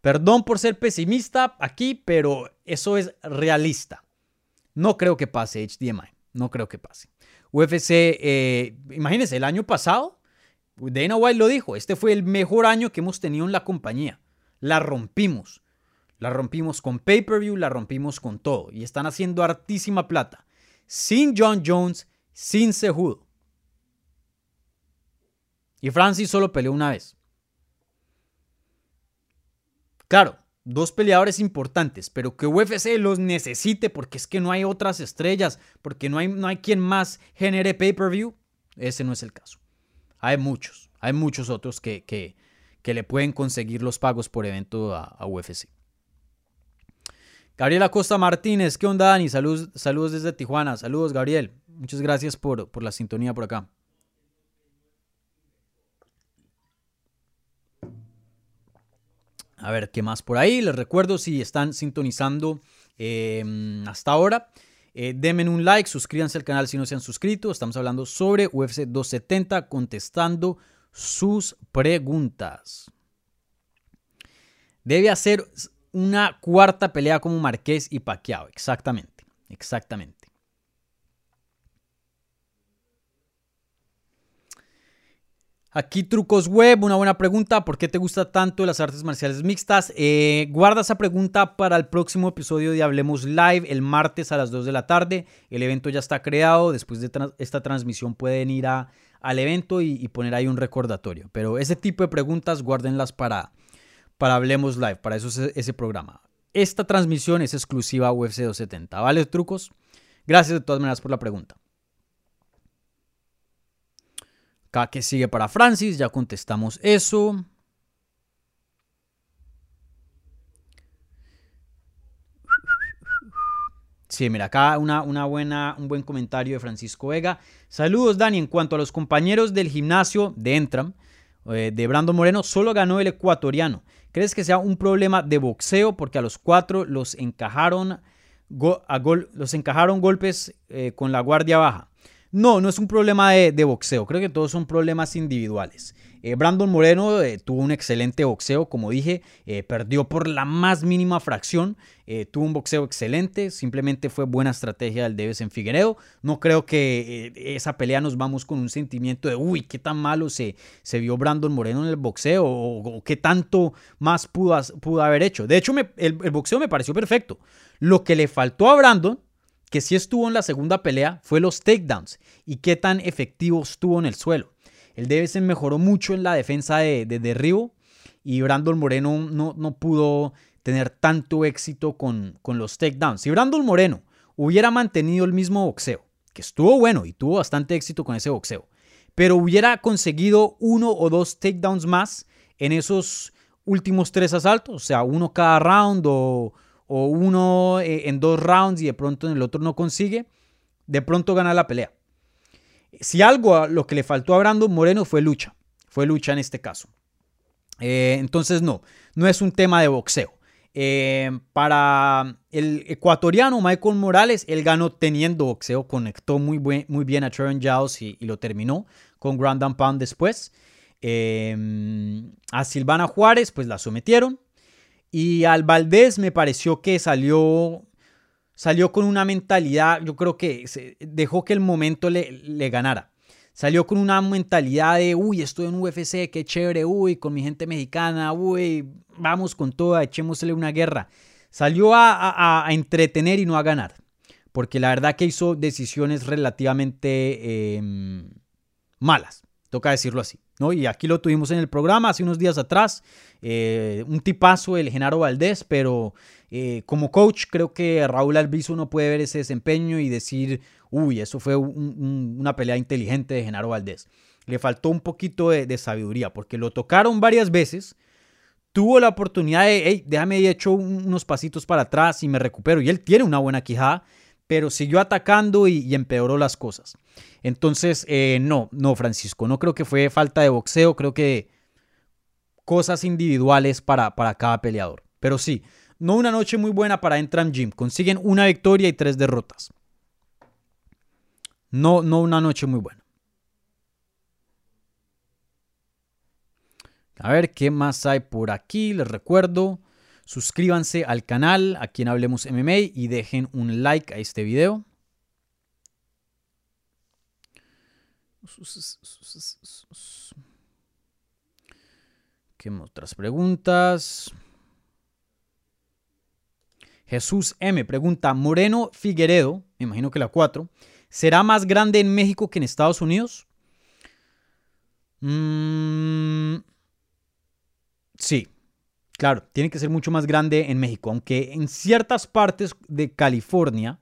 Perdón por ser pesimista aquí, pero eso es realista. No creo que pase HDMI. No creo que pase. UFC, eh, imagínense, el año pasado Dana White lo dijo, este fue el mejor año que hemos tenido en la compañía. La rompimos. La rompimos con pay-per-view, la rompimos con todo. Y están haciendo hartísima plata. Sin John Jones, sin Sejudo. Y Francis solo peleó una vez. Claro, dos peleadores importantes, pero que UFC los necesite porque es que no hay otras estrellas, porque no hay, no hay quien más genere pay-per-view, ese no es el caso. Hay muchos, hay muchos otros que, que, le pueden conseguir los pagos por evento a, UFC. Gabriel Acosta Martínez, ¿qué onda Dani? Saludos, saludos desde Tijuana, saludos Gabriel, muchas gracias por, por la sintonía por acá. A ver, ¿qué más por ahí? Les recuerdo si están sintonizando eh, hasta ahora. Eh, denme un like, suscríbanse al canal si no se han suscrito. Estamos hablando sobre UFC 270, contestando sus preguntas. Debe hacer una cuarta pelea como Marqués y Pacquiao. Exactamente, exactamente. Aquí Trucos Web, una buena pregunta. ¿Por qué te gusta tanto las artes marciales mixtas? Eh, guarda esa pregunta para el próximo episodio de Hablemos Live el martes a las 2 de la tarde. El evento ya está creado. Después de esta transmisión pueden ir a, al evento y, poner ahí un recordatorio. Pero ese tipo de preguntas guárdenlas para, para Hablemos Live, para eso es ese programa. Esta transmisión es exclusiva a UFC 270. ¿Vale, trucos? Gracias de todas maneras por la pregunta. Acá que sigue para Francis, ya contestamos eso. Sí, mira, acá una, buena, un buen comentario de Francisco Vega. Saludos, Dani. En cuanto a los compañeros del gimnasio de Entram, eh, de Brando Moreno, solo ganó el ecuatoriano. ¿Crees que sea un problema de boxeo? Porque a los cuatro los encajaron los encajaron golpes eh, con la guardia baja. No, no es un problema de, boxeo. Creo que todos son problemas individuales. Eh, Brandon Moreno eh, tuvo un excelente boxeo, como dije, eh, perdió por la más mínima fracción, tuvo un boxeo excelente, simplemente fue buena estrategia del Deves en Figueredo. No creo que esa pelea nos vamos con un sentimiento de, uy, qué tan malo se, se vio Brandon Moreno en el boxeo o, qué tanto más pudo, pudo, haber hecho. De hecho, el, el boxeo me pareció perfecto. Lo que le faltó a Brandon que sí estuvo en la segunda pelea fue los takedowns y qué tan efectivo estuvo en el suelo. El Devesen mejoró mucho en la defensa de, derribo y Brandon Moreno no, no pudo tener tanto éxito con, con los takedowns. Si Brandon Moreno hubiera mantenido el mismo boxeo, que estuvo bueno y tuvo bastante éxito con ese boxeo, pero hubiera conseguido uno o dos takedowns más en esos últimos tres asaltos, o sea, uno cada round o, o uno eh, en dos rounds y de pronto en el otro no consigue, de pronto gana la pelea. Si algo lo que le faltó a Brandon Moreno fue lucha, fue lucha en este caso. Eh, entonces no, no es un tema de boxeo. Eh, para el ecuatoriano Michael Morales, él ganó teniendo boxeo, conectó muy, muy bien a Trevor Giles y, lo terminó con Grand Pound después. a Silvana Juárez, pues la sometieron. Y al Valdés me pareció que salió, salió con una mentalidad, yo creo que dejó que el momento le, le ganara. Salió con una mentalidad de, uy, estoy en UFC, qué chévere, uy, con mi gente mexicana, uy, vamos con toda, echémosle una guerra. Salió a, entretener y no a ganar, porque la verdad que hizo decisiones relativamente em, malas, toca decirlo así. ¿No? Y aquí lo tuvimos en el programa hace unos días atrás. Eh, un tipazo el Genaro Valdés, pero eh, como coach creo que Raúl Albizu no puede ver ese desempeño y decir, uy, eso fue una pelea inteligente de Genaro Valdés. Le faltó un poquito de, sabiduría porque lo tocaron varias veces. Tuvo la oportunidad de, hey, déjame ir hecho unos pasitos para atrás y me recupero. Y él tiene una buena quijada, pero siguió atacando y, empeoró las cosas. Entonces, eh, no, no, Francisco, no creo que fue falta de boxeo, creo que cosas individuales para, para cada peleador. Pero sí, no una noche muy buena para Entram Gym. Consiguen una victoria y tres derrotas. No, no una noche muy buena. A ver qué más hay por aquí. Les recuerdo, suscríbanse al canal aquí en Hablemos MMA y dejen un like a este video. ¿Qué otras preguntas? Jesús M pregunta, Moreno Figueredo, me imagino que la 4, ¿será más grande en México que en Estados Unidos? Mm, sí, claro, tiene que ser mucho más grande en México, aunque en ciertas partes de California,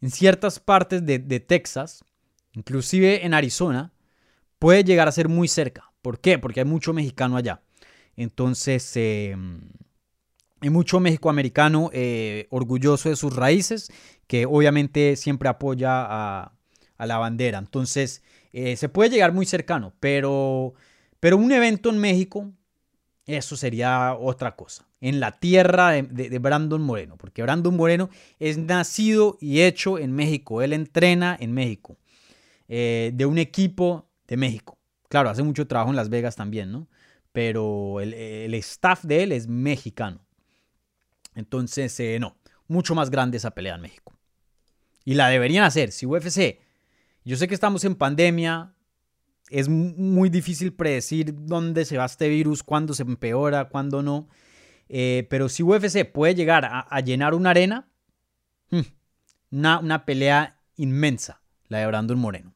en ciertas partes de, Texas, inclusive en Arizona, puede llegar a ser muy cerca. ¿Por qué? Porque hay mucho mexicano allá. Entonces, em, hay mucho mexicoamericano eh, orgulloso de sus raíces, que obviamente siempre apoya a, la bandera. Entonces, eh, se puede llegar muy cercano, pero, pero un evento en México, eso sería otra cosa. En la tierra de, Brandon Moreno, porque Brandon Moreno es nacido y hecho en México. Él entrena en México, eh, de un equipo de México. Claro, hace mucho trabajo en Las Vegas también, ¿no? Pero el, staff de él es mexicano. Entonces, eh, no, mucho más grande esa pelea en México. Y la deberían hacer. Si UFC, yo sé que estamos en pandemia, es muy difícil predecir dónde se va este virus, cuándo se empeora, cuándo no. Eh, pero si UFC puede llegar a, llenar una arena, hmm, una, una pelea inmensa, la de Brandon Moreno.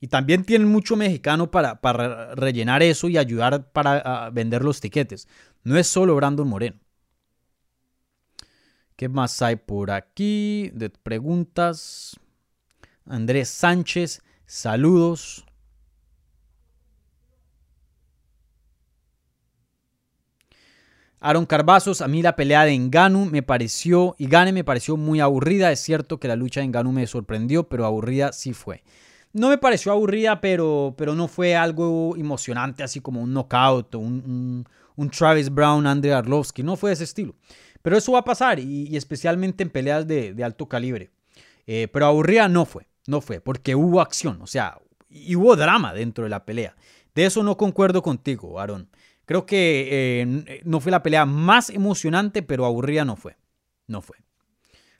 Y también tienen mucho mexicano para, para rellenar eso y ayudar para vender los tiquetes. No es solo Brandon Moreno. ¿Qué más hay por aquí? De preguntas. Andrés Sánchez, saludos. Aaron Carbazos, a mí la pelea de Enganu me pareció, y Gane me pareció muy aburrida. Es cierto que la lucha de Enganu me sorprendió, pero aburrida sí fue. No me pareció aburrida, pero, pero no fue algo emocionante, así como un knockout o un, Travis Brown, Andrei Arlovsky. No fue de ese estilo. Pero eso va a pasar, y, especialmente en peleas de, alto calibre. Eh, pero aburrida no fue, no fue, porque hubo acción, o sea, y hubo drama dentro de la pelea. De eso no concuerdo contigo, Aaron. Creo que eh, no fue la pelea más emocionante, pero aburrida no fue. No fue.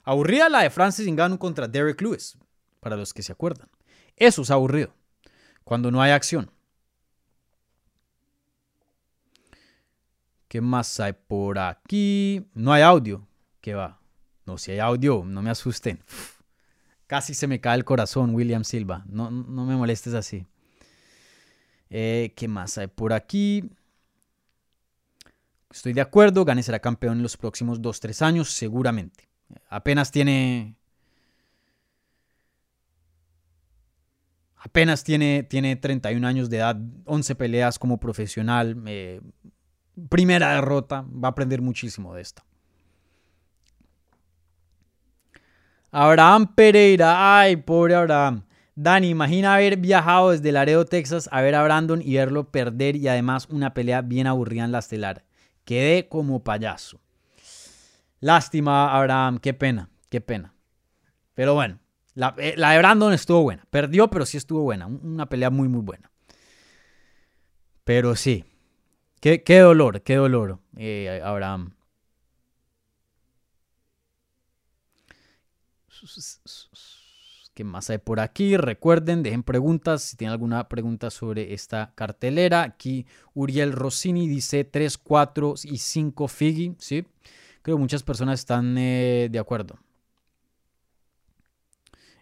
Aburrida la de Francis Ngannou contra Derek Lewis, para los que se acuerdan. Eso es aburrido, cuando no hay acción. ¿Qué más hay por aquí? No hay audio. ¿Qué va? No, si hay audio, no me asusten. Casi se me cae el corazón, William Silva. No, no me molestes así. Eh, ¿Qué más hay por aquí? Estoy de acuerdo, Gane será campeón en los próximos 2-3 años, seguramente. Apenas tiene. Apenas tiene, tiene 31 años de edad, 11 peleas como profesional. Eh, primera derrota, va a aprender muchísimo de esto. Abraham Pereira, ay, pobre Abraham. Dani, imagina haber viajado desde Laredo, Texas, a ver a Brandon y verlo perder y además una pelea bien aburrida en la estelar. Quedé como payaso. Lástima, Abraham, qué pena, qué pena. Pero bueno, la, eh, la, de Brandon estuvo buena. Perdió, pero sí estuvo buena. Una pelea muy, muy buena. Pero sí, Qué, dolor, qué dolor, eh, Abraham. ¿Qué más hay por aquí? Recuerden, dejen preguntas si tienen alguna pregunta sobre esta cartelera. Aquí Uriel Rossini dice 3, 4 y 5 Figi. ¿sí? Creo que muchas personas están eh, de acuerdo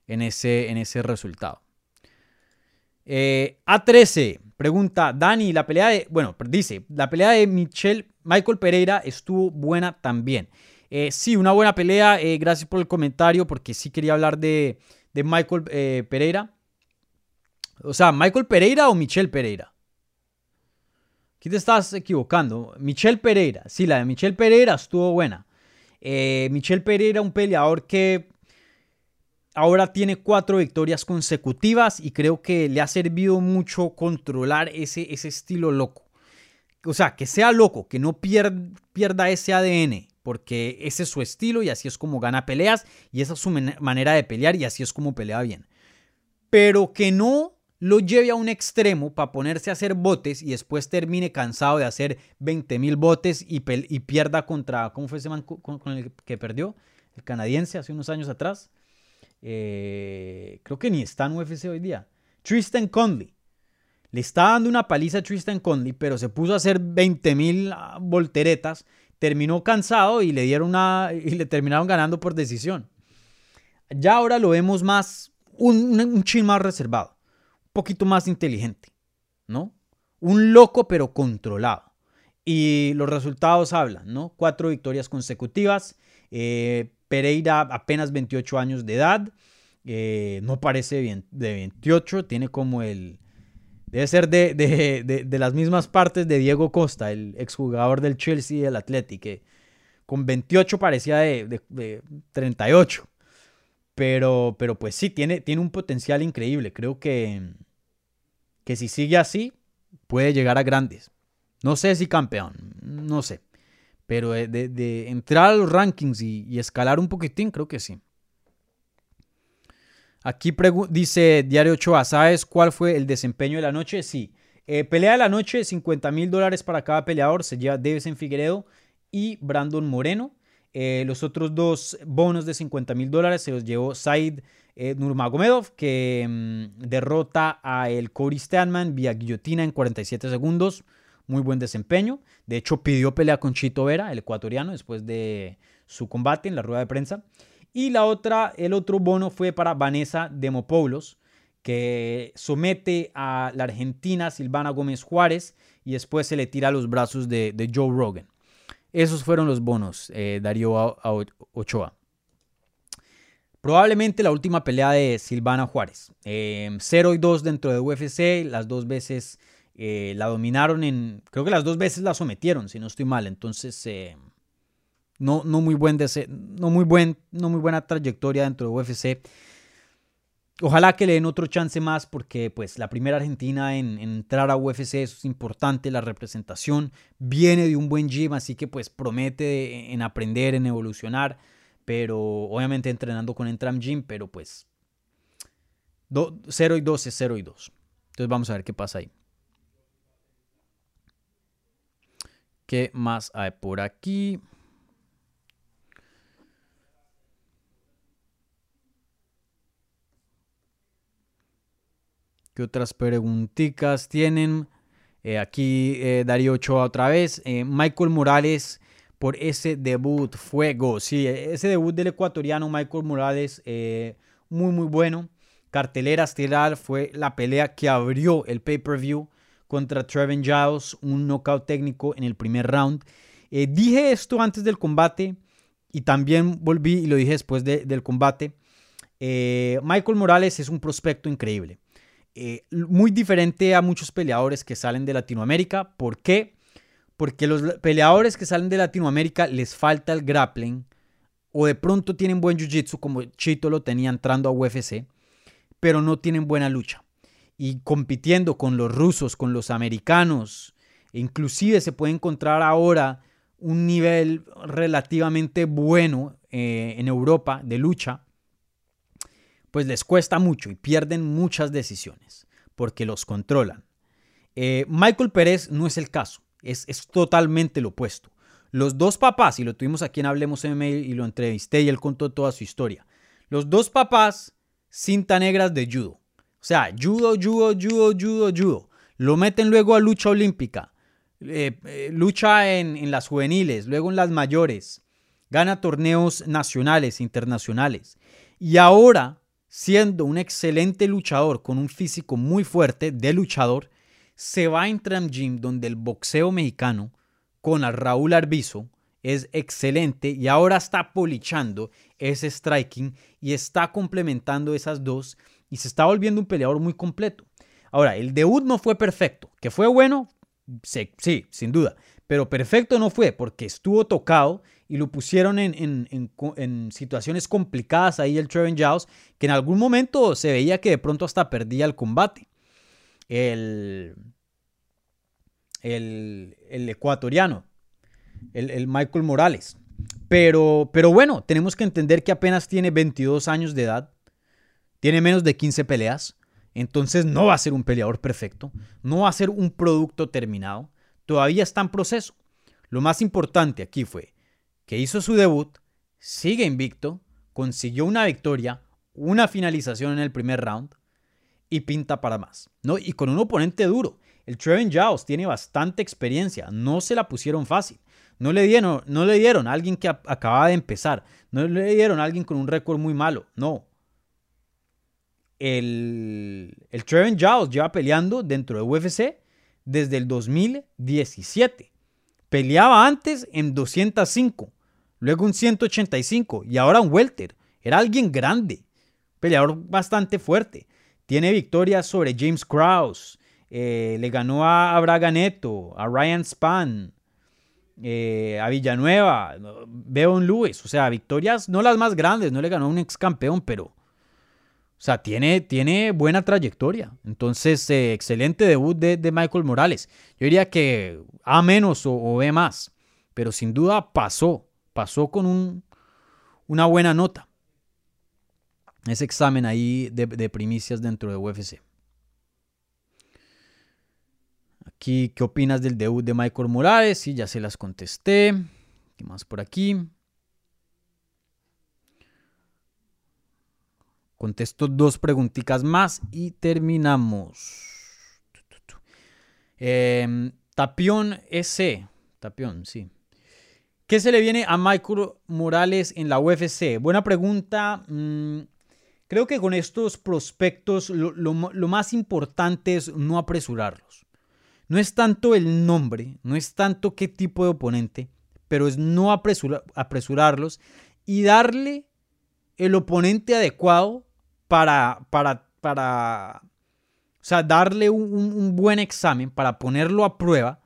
en ese, en ese resultado. Eh, A13 pregunta, Dani, la pelea de, bueno, dice, la pelea de Michelle, Michael Pereira estuvo buena también. Eh, sí, una buena pelea, eh, gracias por el comentario, porque sí quería hablar de, de Michael Pereira. O sea, ¿Michael Pereira o Michelle Pereira? Aquí te estás equivocando. Michelle Pereira, sí, la de Michelle Pereira estuvo buena. Michelle Pereira, un peleador que ahora tiene cuatro victorias consecutivas y creo que le ha servido mucho controlar ese, ese estilo loco. O sea, que sea loco, que no pierda, ese ADN, porque ese es su estilo y así es como gana peleas y esa es su manera de pelear y así es como pelea bien. Pero que no lo lleve a un extremo para ponerse a hacer botes y después termine cansado de hacer 20 mil botes y, pierda contra, ¿cómo fue ese man con el que perdió? El canadiense hace unos años atrás. Eh, creo que ni está en UFC hoy día. Tristan Conley. Le está dando una paliza a Tristan Conley, pero se puso a hacer 20 mil ah, volteretas. Terminó cansado y le dieron una. y le terminaron ganando por decisión. Ya ahora lo vemos más. Un, un chin más reservado. Un poquito más inteligente. ¿No? Un loco, pero controlado. Y los resultados hablan, ¿no? Cuatro victorias consecutivas. Eh, Pereira apenas 28 años de edad. Eh, no parece bien, de 28, tiene como el... Debe ser de, las mismas partes de Diego Costa, el exjugador del Chelsea y del Athletic, que con 28 parecía de, 38. Pero, pero pues sí, tiene, tiene un potencial increíble. Creo que, que si sigue así, puede llegar a grandes. No sé si campeón, no sé. Pero de, entrar a los rankings y, escalar un poquitín, creo que sí. Aquí dice Diario 8 ¿sabes cuál fue el desempeño de la noche? Sí. Eh, pelea de la noche, 50 mil dólares para cada peleador. Se lleva en Figueredo y Brandon Moreno. Eh, los otros dos bonos de 50 mil dólares se los llevó Said eh, Nurmagomedov, que mm, derrota a el Corey Stanman vía guillotina en 47 segundos muy buen desempeño. De hecho, pidió pelea con Chito Vera, el ecuatoriano, después de su combate en la rueda de prensa. Y la otra, el otro bono fue para Vanessa Demopoulos, que somete a la argentina Silvana Gómez Juárez y después se le tira a los brazos de, Joe Rogan. Esos fueron los bonos, eh, Darío Ochoa. Probablemente la última pelea de Silvana Juárez. 0 eh, y 2 dentro de UFC, las dos veces eh, la dominaron en, creo que las dos veces la sometieron, si no estoy mal. Entonces, eh, no, no, muy buen no, muy buen, no muy buena trayectoria dentro de UFC. Ojalá que le den otro chance más porque pues la primera argentina en, entrar a UFC eso es importante, la representación viene de un buen gym, así que pues promete en aprender, en evolucionar, pero obviamente entrenando con Entram Gym, pero pues 0 y 2 es 0 y 2. Entonces vamos a ver qué pasa ahí. ¿Qué más hay por aquí? ¿Qué otras preguntitas tienen? Eh, aquí eh, Darío Ochoa otra vez. Eh, Michael Morales por ese debut. Fuego. Sí, ese debut del ecuatoriano Michael Morales. muy, muy bueno. Cartelera estelar fue la pelea que abrió el pay-per-view contra Trevin Giles. Un knockout técnico en el primer round. dije esto antes del combate y también volví y lo dije después del combate. Michael Morales es un prospecto increíble. Eh, muy diferente a muchos peleadores que salen de Latinoamérica. ¿Por qué? Porque los peleadores que salen de Latinoamérica les falta el grappling o de pronto tienen buen jiu-jitsu como Chito lo tenía entrando a UFC, pero no tienen buena lucha. Y compitiendo con los rusos, con los americanos, inclusive se puede encontrar ahora un nivel relativamente bueno eh, en Europa de lucha pues les cuesta mucho y pierden muchas decisiones porque los controlan. Eh, Michael Pérez no es el caso, es, es, totalmente lo opuesto. Los dos papás, y lo tuvimos aquí en Hablemos MMA y lo entrevisté y él contó toda su historia. Los dos papás, cinta negras de judo. O sea, judo, judo, judo, judo, judo. Lo meten luego a lucha olímpica. Eh, eh, lucha en, en las juveniles, luego en las mayores. Gana torneos nacionales, internacionales. Y ahora siendo un excelente luchador con un físico muy fuerte de luchador, se va a Entram Gym donde el boxeo mexicano con a Raúl Arbizo es excelente y ahora está polichando ese striking y está complementando esas dos y se está volviendo un peleador muy completo. Ahora, el debut no fue perfecto, que fue bueno, sí, sí sin duda, pero perfecto no fue porque estuvo tocado y lo pusieron en, situaciones complicadas ahí el Trevin Giles, que en algún momento se veía que de pronto hasta perdía el combate. El, el, ecuatoriano, el, Michael Morales. Pero, pero bueno, tenemos que entender que apenas tiene 22 años de edad, tiene menos de 15 peleas, entonces no va a ser un peleador perfecto, no va a ser un producto terminado, todavía está en proceso. Lo más importante aquí fue que hizo su debut, sigue invicto, consiguió una victoria, una finalización en el primer round y pinta para más, ¿no? Y con un oponente duro. El Trevin Giles tiene bastante experiencia, no se la pusieron fácil. No le dieron, no le dieron a alguien que acababa de empezar, no le dieron a alguien con un récord muy malo, no. El, el Trevin lleva peleando dentro de UFC desde el 2017. Peleaba antes en 205 luego un 185 y ahora un welter. Era alguien grande, peleador bastante fuerte. Tiene victorias sobre James Krause, eh, le ganó a, Braga Neto, a Ryan Span, eh, a Villanueva, Beon Lewis. O sea, victorias no las más grandes, no le ganó a un ex campeón, pero. O sea, tiene, tiene buena trayectoria. Entonces, eh, excelente debut de, Michael Morales. Yo diría que A menos o, o B más. Pero sin duda pasó pasó con un, una buena nota. Ese examen ahí de, primicias dentro de UFC. Aquí, ¿qué opinas del debut de Michael Morales? Sí, ya se las contesté. ¿Qué más por aquí? Contesto dos preguntitas más y terminamos. Em, Tapión S. Tapión, sí. ¿Qué se le viene a Michael Morales en la UFC? Buena pregunta. Mm, creo que con estos prospectos lo, más importante es no apresurarlos. No es tanto el nombre, no es tanto qué tipo de oponente, pero es no apresurarlos y darle el oponente adecuado para, para, para o sea, darle un buen examen, para ponerlo a prueba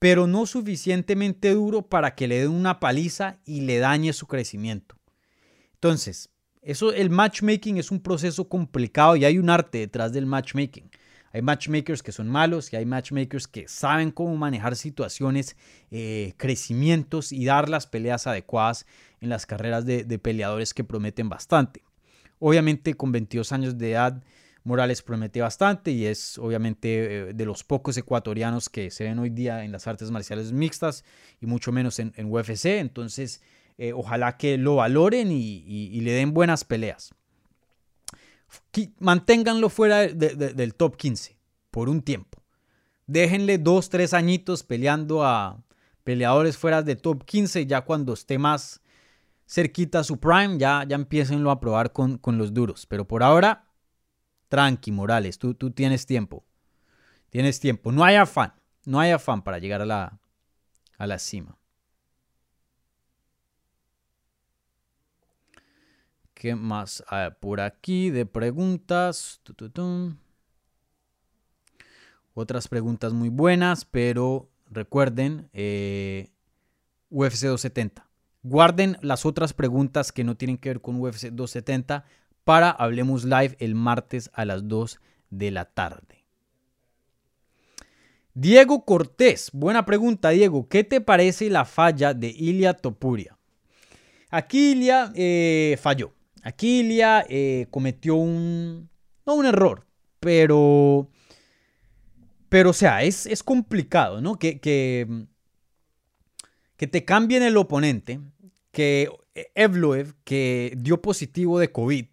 pero no suficientemente duro para que le dé una paliza y le dañe su crecimiento. Entonces, Eso, el matchmaking es un proceso complicado y hay un arte detrás del matchmaking. Hay matchmakers que son malos y hay matchmakers que saben cómo manejar situaciones, eh, crecimientos y dar las peleas adecuadas en las carreras de, peleadores que prometen bastante. Obviamente con 22 años de edad, Morales promete bastante y es obviamente eh, de los pocos ecuatorianos que se ven hoy día en las artes marciales mixtas y mucho menos en, UFC. Entonces, eh, ojalá que lo valoren y le den buenas peleas manténganlo fuera del top 15 por un tiempo. Déjenle dos, tres añitos peleando a peleadores fuera de top 15. Ya cuando esté más cerquita a su prime, ya, ya empiecenlo a probar con, con los duros. Pero por ahora, tranqui, Morales, tú, tú tienes tiempo. Tienes tiempo. No hay afán. No hay afán para llegar a la, a la cima. ¿Qué más hay por aquí de preguntas? Otras preguntas muy buenas, pero recuerden, eh, UFC 270. Guarden las otras preguntas que no tienen que ver con UFC 270 para Hablemos Live el martes a las 2 de la tarde. Diego Cortés, buena pregunta Diego, ¿qué te parece la falla de Ilia Topuria? Aquí Ilia eh, falló, Aquilia eh, cometió un, no un error, pero, pero o sea, es, es complicado, ¿no? Que, que, que te cambien el oponente, que Evloev, que dio positivo de COVID,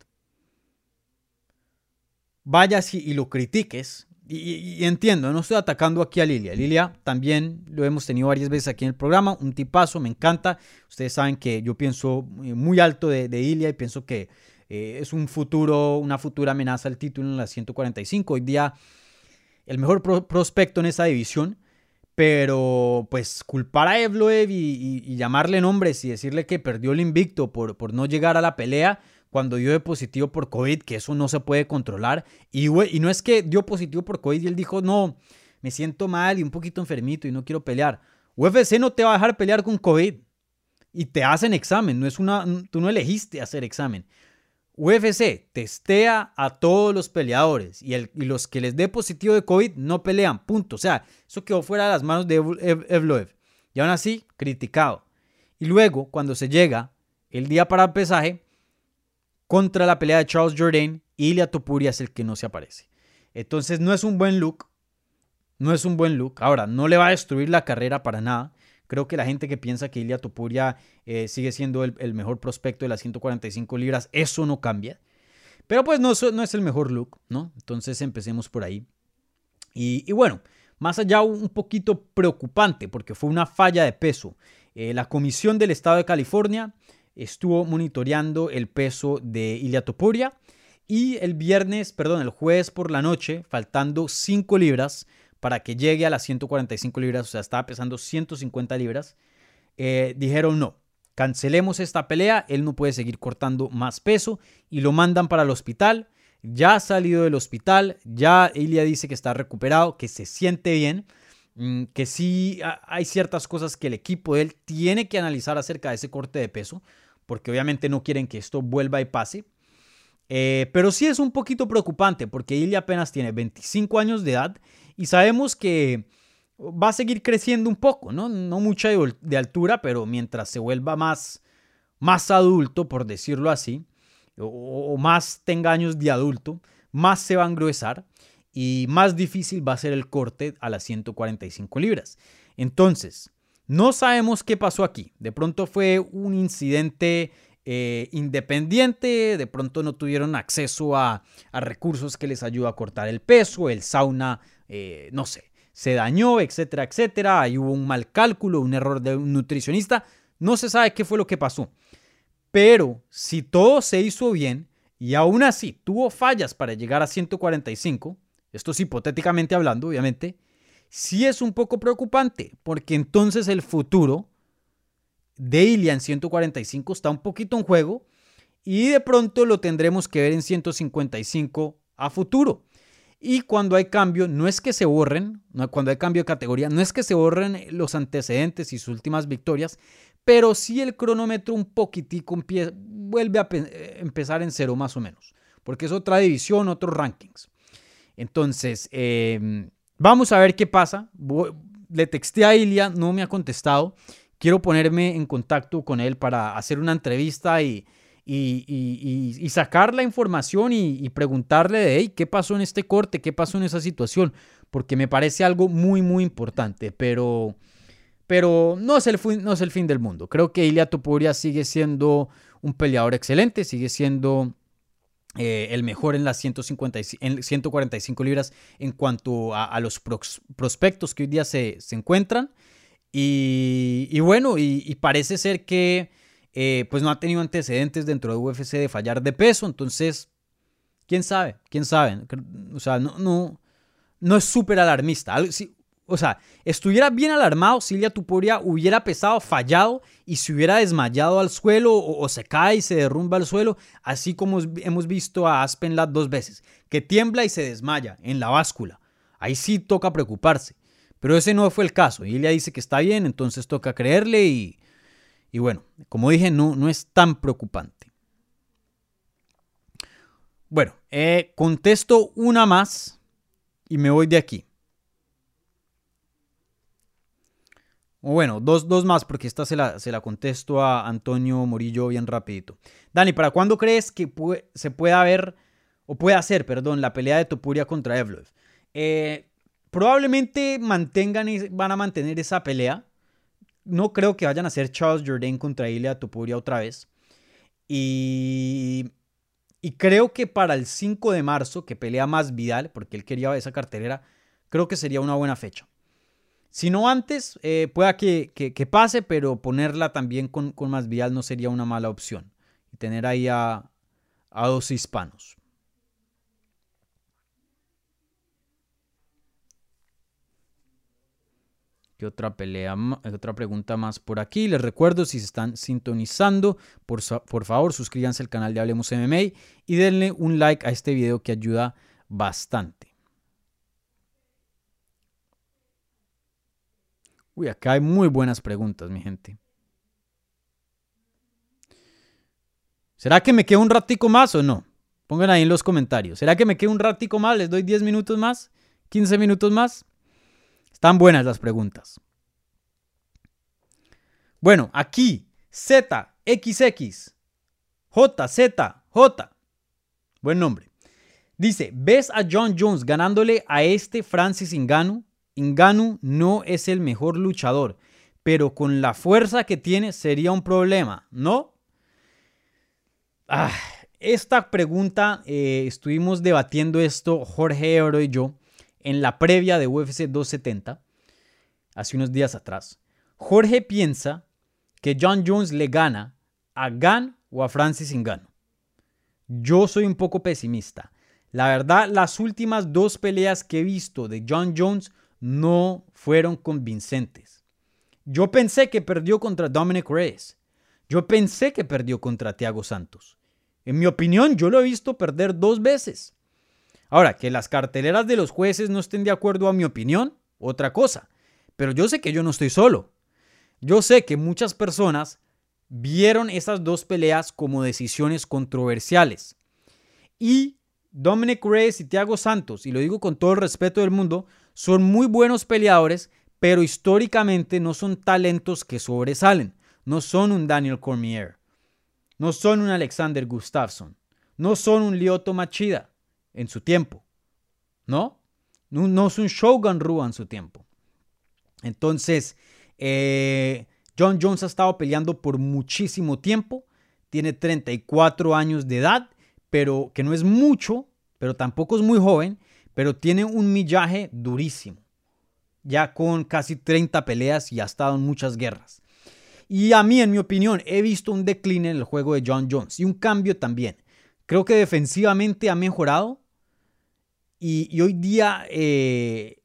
vayas y, y lo critiques y, entiendo, no estoy atacando aquí a Lilia. Lilia también lo hemos tenido varias veces aquí en el programa, un tipazo, me encanta. Ustedes saben que yo pienso eh, muy alto de, Lilia y pienso que eh, es un futuro, una futura amenaza al título en la 145. Hoy día el mejor prospecto en esa división. Pero pues culpar a Evloev y, llamarle nombres y decirle que perdió el invicto por no llegar a la pelea, cuando dio positivo por COVID, que eso no se puede controlar. Y, y no es que dio positivo por COVID y él dijo, no, me siento mal y un poquito enfermito y no quiero pelear. UFC no te va a dejar pelear con COVID y te hacen examen, no es una, tú no elegiste hacer examen. UFC testea a todos los peleadores y, el, y, los que les dé positivo de COVID no pelean, punto. O sea, eso quedó fuera de las manos de Evloev. Y aún así, criticado. Y luego, cuando se llega el día para el pesaje, contra la pelea de Charles Jourdain, Ilia Topuria es el que no se aparece. Entonces no es un buen look. No es un buen look. Ahora, no le va a destruir la carrera para nada. Creo que la gente que piensa que Ilia Topuria eh, sigue siendo el, mejor prospecto de las 145 libras, eso no cambia. Pero pues no, no es el mejor look, ¿no? Entonces empecemos por ahí. Y, bueno, más allá un poquito preocupante porque fue una falla de peso. Eh, la Comisión del Estado de California estuvo monitoreando el peso de Ilia Topuria y el viernes, perdón, el jueves por la noche, faltando 5 libras para que llegue a las 145 libras, o sea, estaba pesando 150 libras, eh, dijeron no, cancelemos esta pelea, él no puede seguir cortando más peso y lo mandan para el hospital. Ya ha salido del hospital, ya Ilia dice que está recuperado, que se siente bien, mm, que sí hay ciertas cosas que el equipo de él tiene que analizar acerca de ese corte de peso, porque obviamente no quieren que esto vuelva y pase. Eh, pero sí es un poquito preocupante porque Ilya apenas tiene 25 años de edad y sabemos que va a seguir creciendo un poco, ¿no? No mucha de altura, pero mientras se vuelva más, más adulto, por decirlo así, o, más tenga años de adulto, más se va a engruesar y más difícil va a ser el corte a las 145 libras. Entonces, no sabemos qué pasó aquí. De pronto fue un incidente eh, independiente, de pronto no tuvieron acceso a, recursos que les ayudan a cortar el peso, el sauna, eh, no sé, se dañó, etcétera, etcétera. Ahí hubo un mal cálculo, un error de un nutricionista. No se sabe qué fue lo que pasó. Pero si todo se hizo bien y aún así tuvo fallas para llegar a 145, esto es hipotéticamente hablando, obviamente, sí es un poco preocupante, porque entonces el futuro de Ilya en 145 está un poquito en juego y de pronto lo tendremos que ver en 155 a futuro. Y cuando hay cambio, no es que se borren, cuando hay cambio de categoría, no es que se borren los antecedentes y sus últimas victorias, pero sí el cronómetro un poquitico vuelve a eh, empezar en cero más o menos, porque es otra división, otros rankings. Entonces, em, vamos a ver qué pasa. Le texté a Ilia, no me ha contestado. Quiero ponerme en contacto con él para hacer una entrevista y, y, sacar la información y, preguntarle de, ¿qué pasó en este corte? ¿Qué pasó en esa situación? Porque me parece algo muy, muy importante, pero, pero no, es el, no es el fin del mundo. Creo que Ilia Topuria sigue siendo un peleador excelente, sigue siendo eh, el mejor en las 150, en 145 libras en cuanto a, los prospectos que hoy día se, encuentran. Y, bueno, y, parece ser que eh, pues no ha tenido antecedentes dentro de UFC de fallar de peso. Entonces, quién sabe, quién sabe. O sea, no, no, no es súper alarmista. O sea, estuviera bien alarmado, Silvia Tuporia hubiera pesado, fallado y se hubiera desmayado al suelo o, se cae y se derrumba al suelo, así como hemos visto a Aspen Ladd dos veces, que tiembla y se desmaya en la báscula. Ahí sí toca preocuparse. Pero ese no fue el caso. Y ella dice que está bien, entonces toca creerle y, y bueno, como dije, no, no es tan preocupante. Bueno, eh, contesto una más y me voy de aquí. O bueno, dos, dos, más, porque esta se la, se la, contesto a Antonio Morillo bien rapidito. Dani, ¿para cuándo crees que se pueda ver, o puede hacer, perdón, la pelea de Topuria contra Evloev? Eh, probablemente mantengan, van a mantener esa pelea. No creo que vayan a hacer Charles Jourdain contra Ilya Topuria otra vez. Y, y creo que para el 5 de marzo, que pelea más Vidal, porque él quería esa cartelera, creo que sería una buena fecha. Si no antes, eh, pueda que, pase, pero ponerla también con, con más vial no sería una mala opción. Y tener ahí a, dos hispanos. ¿Qué otra pelea? Otra pregunta más por aquí. Les recuerdo, si se están sintonizando, por, por, favor suscríbanse al canal de Hablemos MMA y denle un like a este video que ayuda bastante. Uy, acá hay muy buenas preguntas, mi gente. ¿Será que me quedo un ratico más o no? Pongan ahí en los comentarios. ¿Será que me quedo un ratico más? ¿Les doy 10 minutos más? ¿15 minutos más? Están buenas las preguntas. Bueno, aquí ZXX JZJ. Buen nombre. Dice, ¿ves a John Jones ganándole a este Francis Ngannou? Inganu no es el mejor luchador, pero con la fuerza que tiene sería un problema, ¿no? Ah, esta pregunta eh, estuvimos debatiendo esto Jorge Ebro y yo en la previa de UFC 270, hace unos días atrás. Jorge piensa que John Jones le gana a Gan o a Francis Ngannou. Yo soy un poco pesimista. La verdad, las últimas dos peleas que he visto de John Jones no fueron convincentes. Yo pensé que perdió contra Dominic Reyes. Yo pensé que perdió contra Thiago Santos. En mi opinión, yo lo he visto perder dos veces. Ahora, que las carteleras de los jueces no estén de acuerdo a mi opinión, otra cosa. Pero yo sé que yo no estoy solo. Yo sé que muchas personas vieron esas dos peleas como decisiones controversiales. Y Dominic Reyes y Thiago Santos, y lo digo con todo el respeto del mundo, son muy buenos peleadores, pero históricamente no son talentos que sobresalen. No son un Daniel Cormier. No son un Alexander Gustafsson. No son un Lyoto Machida en su tiempo. ¿No? No, es un Shogun Rua en su tiempo. Entonces, eh, John Jones ha estado peleando por muchísimo tiempo. Tiene 34 años de edad, pero que no es mucho, pero tampoco es muy joven pero tiene un millaje durísimo, ya con casi 30 peleas y ha estado en muchas guerras. Y a mí, en mi opinión, he visto un decline en el juego de John Jones y un cambio también. Creo que defensivamente ha mejorado y, hoy día eh,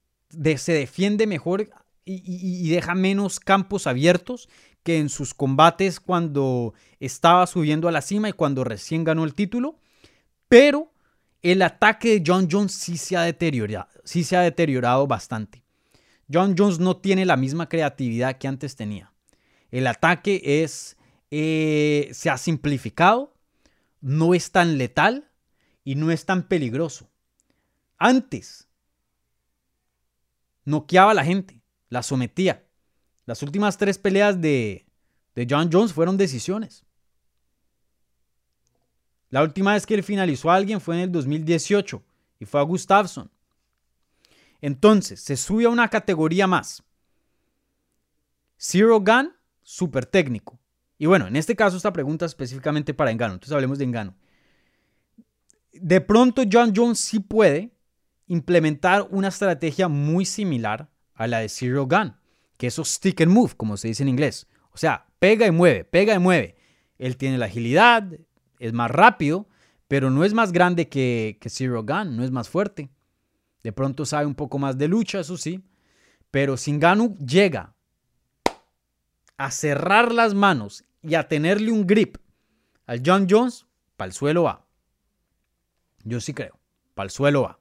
se defiende mejor y, deja menos campos abiertos que en sus combates cuando estaba subiendo a la cima y cuando recién ganó el título. Pero el ataque de John Jones sí se ha deteriorado, sí se ha deteriorado bastante. John Jones no tiene la misma creatividad que antes tenía. El ataque es, eh, se ha simplificado no es tan letal y no es tan peligroso. Antes, noqueaba a la gente, la sometía. Las últimas tres peleas de, de John Jones fueron decisiones. La última vez que él finalizó a alguien fue en el 2018 y fue a Gustafsson. Entonces, se sube a una categoría más. Zero Gun, super técnico. Y bueno, en este caso esta pregunta específicamente para Engano, entonces hablemos de Engano. De pronto John Jones sí puede implementar una estrategia muy similar a la de Zero Gun, que es stick and move, como se dice en inglés. O sea, pega y mueve, pega y mueve. Él tiene la agilidad, es más rápido, pero no es más grande que, que Zero Gun, no es más fuerte. De pronto sabe un poco más de lucha, eso sí. Pero Singanu llega a cerrar las manos y a tenerle un grip al John Jones, para el suelo va. Yo sí creo, para el suelo va.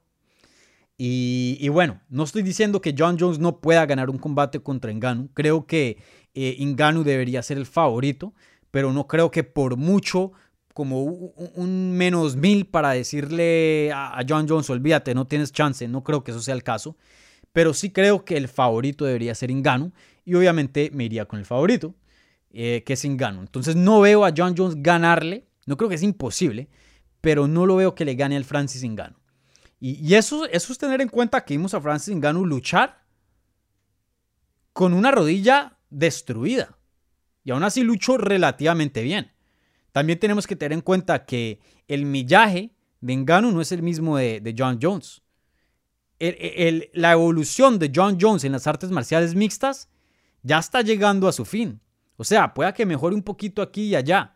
Y, bueno, no estoy diciendo que John Jones no pueda ganar un combate contra Enganu. Creo que eh, debería ser el favorito, pero no creo que por mucho, como un, menos mil para decirle a, John Jones, olvídate, no tienes chance. No creo que eso sea el caso. Pero sí creo que el favorito debería ser Enganu. Y obviamente me iría con el favorito, eh, que es Ingano. Entonces no veo a John Jones ganarle. No creo que es imposible, pero no lo veo que le gane al Francis Ingano. Y, eso, eso es tener en cuenta que vimos a Francis Ingano luchar con una rodilla destruida. Y aún así luchó relativamente bien. También tenemos que tener en cuenta que el millaje de Engano no es el mismo de, John Jones. la evolución de John Jones en las artes marciales mixtas ya está llegando a su fin. O sea, pueda que mejore un poquito aquí y allá,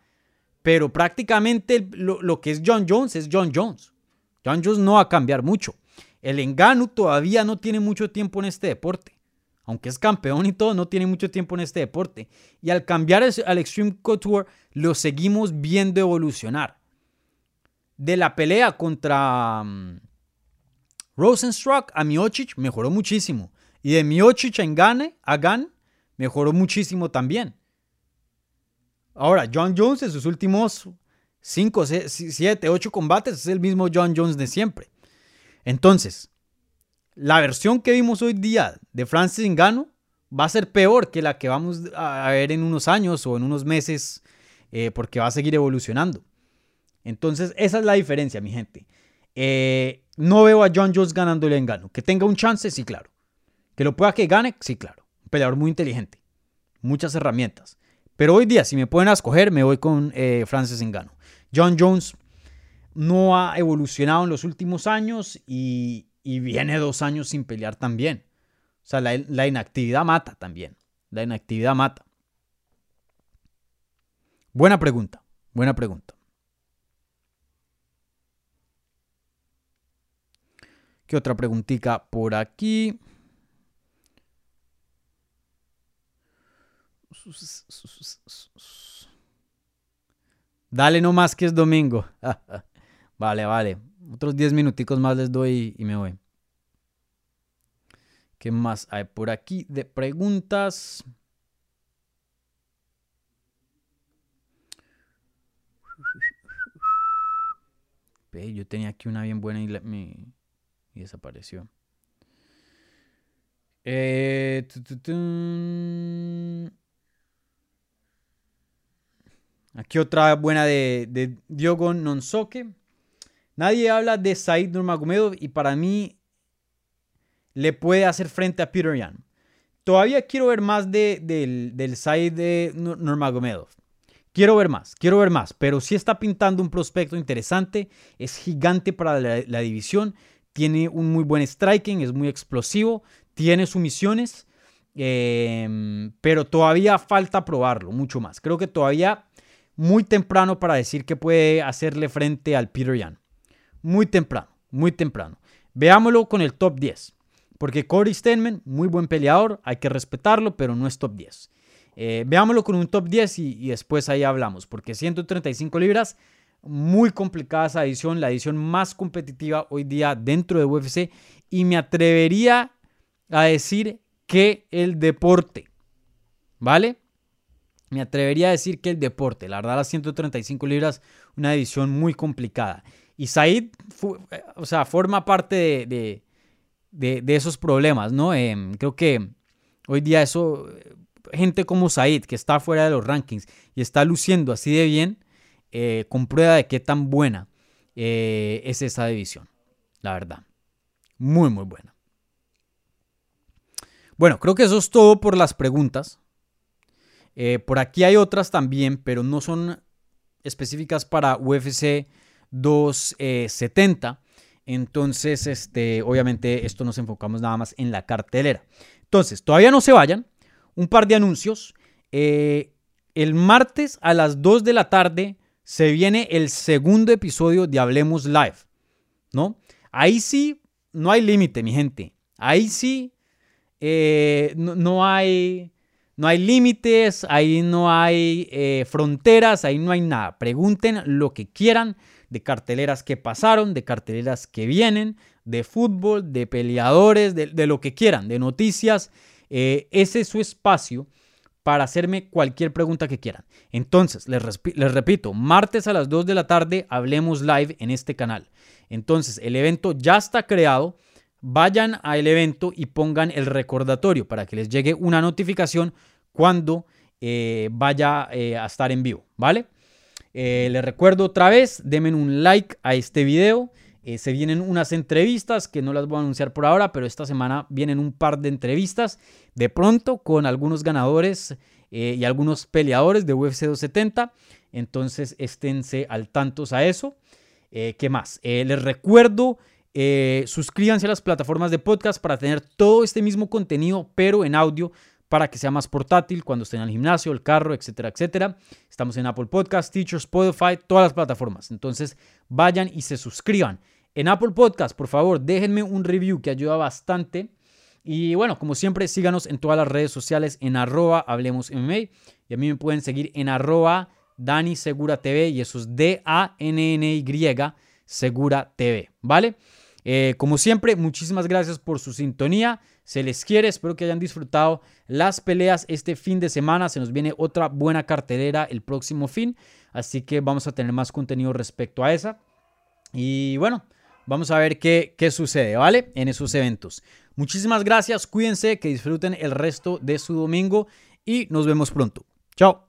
pero prácticamente lo, que es John Jones es John Jones. John Jones no va a cambiar mucho. El Engano todavía no tiene mucho tiempo en este deporte. Aunque es campeón y todo, no tiene mucho tiempo en este deporte. Y al cambiar al Extreme Couture, lo seguimos viendo evolucionar. De la pelea contra um, Rosenstruck a Miocic mejoró muchísimo. Y de Miocic a Engane, a Gan, mejoró muchísimo también. Ahora, John Jones en sus últimos 5, 7, 8 combates es el mismo John Jones de siempre. Entonces, la versión que vimos hoy día de Francis Ngannou va a ser peor que la que vamos a ver en unos años o en unos meses eh, porque va a seguir evolucionando. Entonces, esa es la diferencia, mi gente. Eh, no veo a John Jones ganándole a Ngannou. Que tenga un chance, sí, claro. Que lo pueda que gane, sí, claro peleador muy inteligente, muchas herramientas. Pero hoy día, si me pueden escoger, me voy con eh, Francis Ngannou. John Jones no ha evolucionado en los últimos años y, viene dos años sin pelear también. O sea, la, la inactividad mata también. La inactividad mata. Buena pregunta, buena pregunta. ¿Qué otra preguntita por aquí? Dale nomás que es domingo. *laughs* vale, vale. Otros 10 minuticos más les doy y me voy. ¿Qué más hay por aquí de preguntas? Yo tenía aquí una bien buena y, desapareció. Eh, Aquí otra buena de, de Diogo Nonsoke. Nadie habla de Said Nurmagomedov y para mí le puede hacer frente a Peter Yan. Todavía quiero ver más de, del, del Said de Nurmagomedov. Quiero ver más, quiero ver más, pero sí está pintando un prospecto interesante, es gigante para la, división, tiene un muy buen striking, es muy explosivo, tiene sumisiones, eh, pero todavía falta probarlo mucho más. Creo que todavía muy temprano para decir que puede hacerle frente al Peter Yan. Muy temprano, muy temprano. Veámoslo con el top 10. Porque Corey Stenman, muy buen peleador, hay que respetarlo, pero no es top 10. Eh, veámoslo con un top 10 y, después ahí hablamos. Porque 135 libras, muy complicada esa edición, la edición más competitiva hoy día dentro de UFC. Y me atrevería a decir que el deporte, ¿vale? me atrevería a decir que el deporte. La verdad, las 135 libras, una división muy complicada. Y Said, o sea, forma parte de, esos problemas, ¿no? Em, creo que hoy día eso, gente como Said, que está fuera de los rankings y está luciendo así de bien, eh, comprueba de qué tan buena eh, es esa división, la verdad. Muy, muy buena. Bueno, creo que eso es todo por las preguntas. Eh, por aquí hay otras también, pero no son específicas para UFC 270. Entonces, este, obviamente, esto nos enfocamos nada más en la cartelera. Entonces, todavía no se vayan. Un par de anuncios. Eh, el martes a las 2 de la tarde se viene el segundo episodio de Hablemos Live. ¿No? Ahí sí, no hay límite, mi gente. Ahí sí, eh, no, hay no hay límites, ahí no hay eh, fronteras, ahí no hay nada. Pregunten lo que quieran de carteleras que pasaron, de carteleras que vienen, de fútbol, de peleadores, de, lo que quieran, de noticias. Eh, ese es su espacio para hacerme cualquier pregunta que quieran. Entonces, les, les, repito, martes a las 2 de la tarde hablemos live en este canal. Entonces, el evento ya está creado vayan al evento y pongan el recordatorio para que les llegue una notificación cuando eh, vaya eh, a estar en vivo, ¿vale? Eh, les recuerdo otra vez, denme un like a este video. se vienen unas entrevistas que no las voy a anunciar por ahora, pero esta semana vienen un par de entrevistas de pronto con algunos ganadores y algunos peleadores de UFC 270. Entonces esténse al tanto a eso. ¿Qué más? les recuerdo eh, suscríbanse a las plataformas de podcast para tener todo este mismo contenido, pero en audio, para que sea más portátil cuando estén el gimnasio, el carro, etcétera, etcétera. Estamos en Apple Podcast, Teacher, Spotify, todas las plataformas. Entonces, vayan y se suscriban. En Apple Podcast, por favor, déjenme un review que ayuda bastante. Y bueno, como siempre, síganos en todas las redes sociales en arroba Hablemos. Y a mí me pueden seguir en arroba Dani Segura TV y eso es D-A-N-N-Y Segura TV, ¿vale? Eh, como siempre, muchísimas gracias por su sintonía. Se les quiere, espero que hayan disfrutado las peleas este fin de semana. Se nos viene otra buena cartelera el próximo fin, así que vamos a tener más contenido respecto a esa. Y bueno, vamos a ver qué, qué sucede, ¿vale? En esos eventos. Muchísimas gracias, cuídense, que disfruten el resto de su domingo y nos vemos pronto. Chao.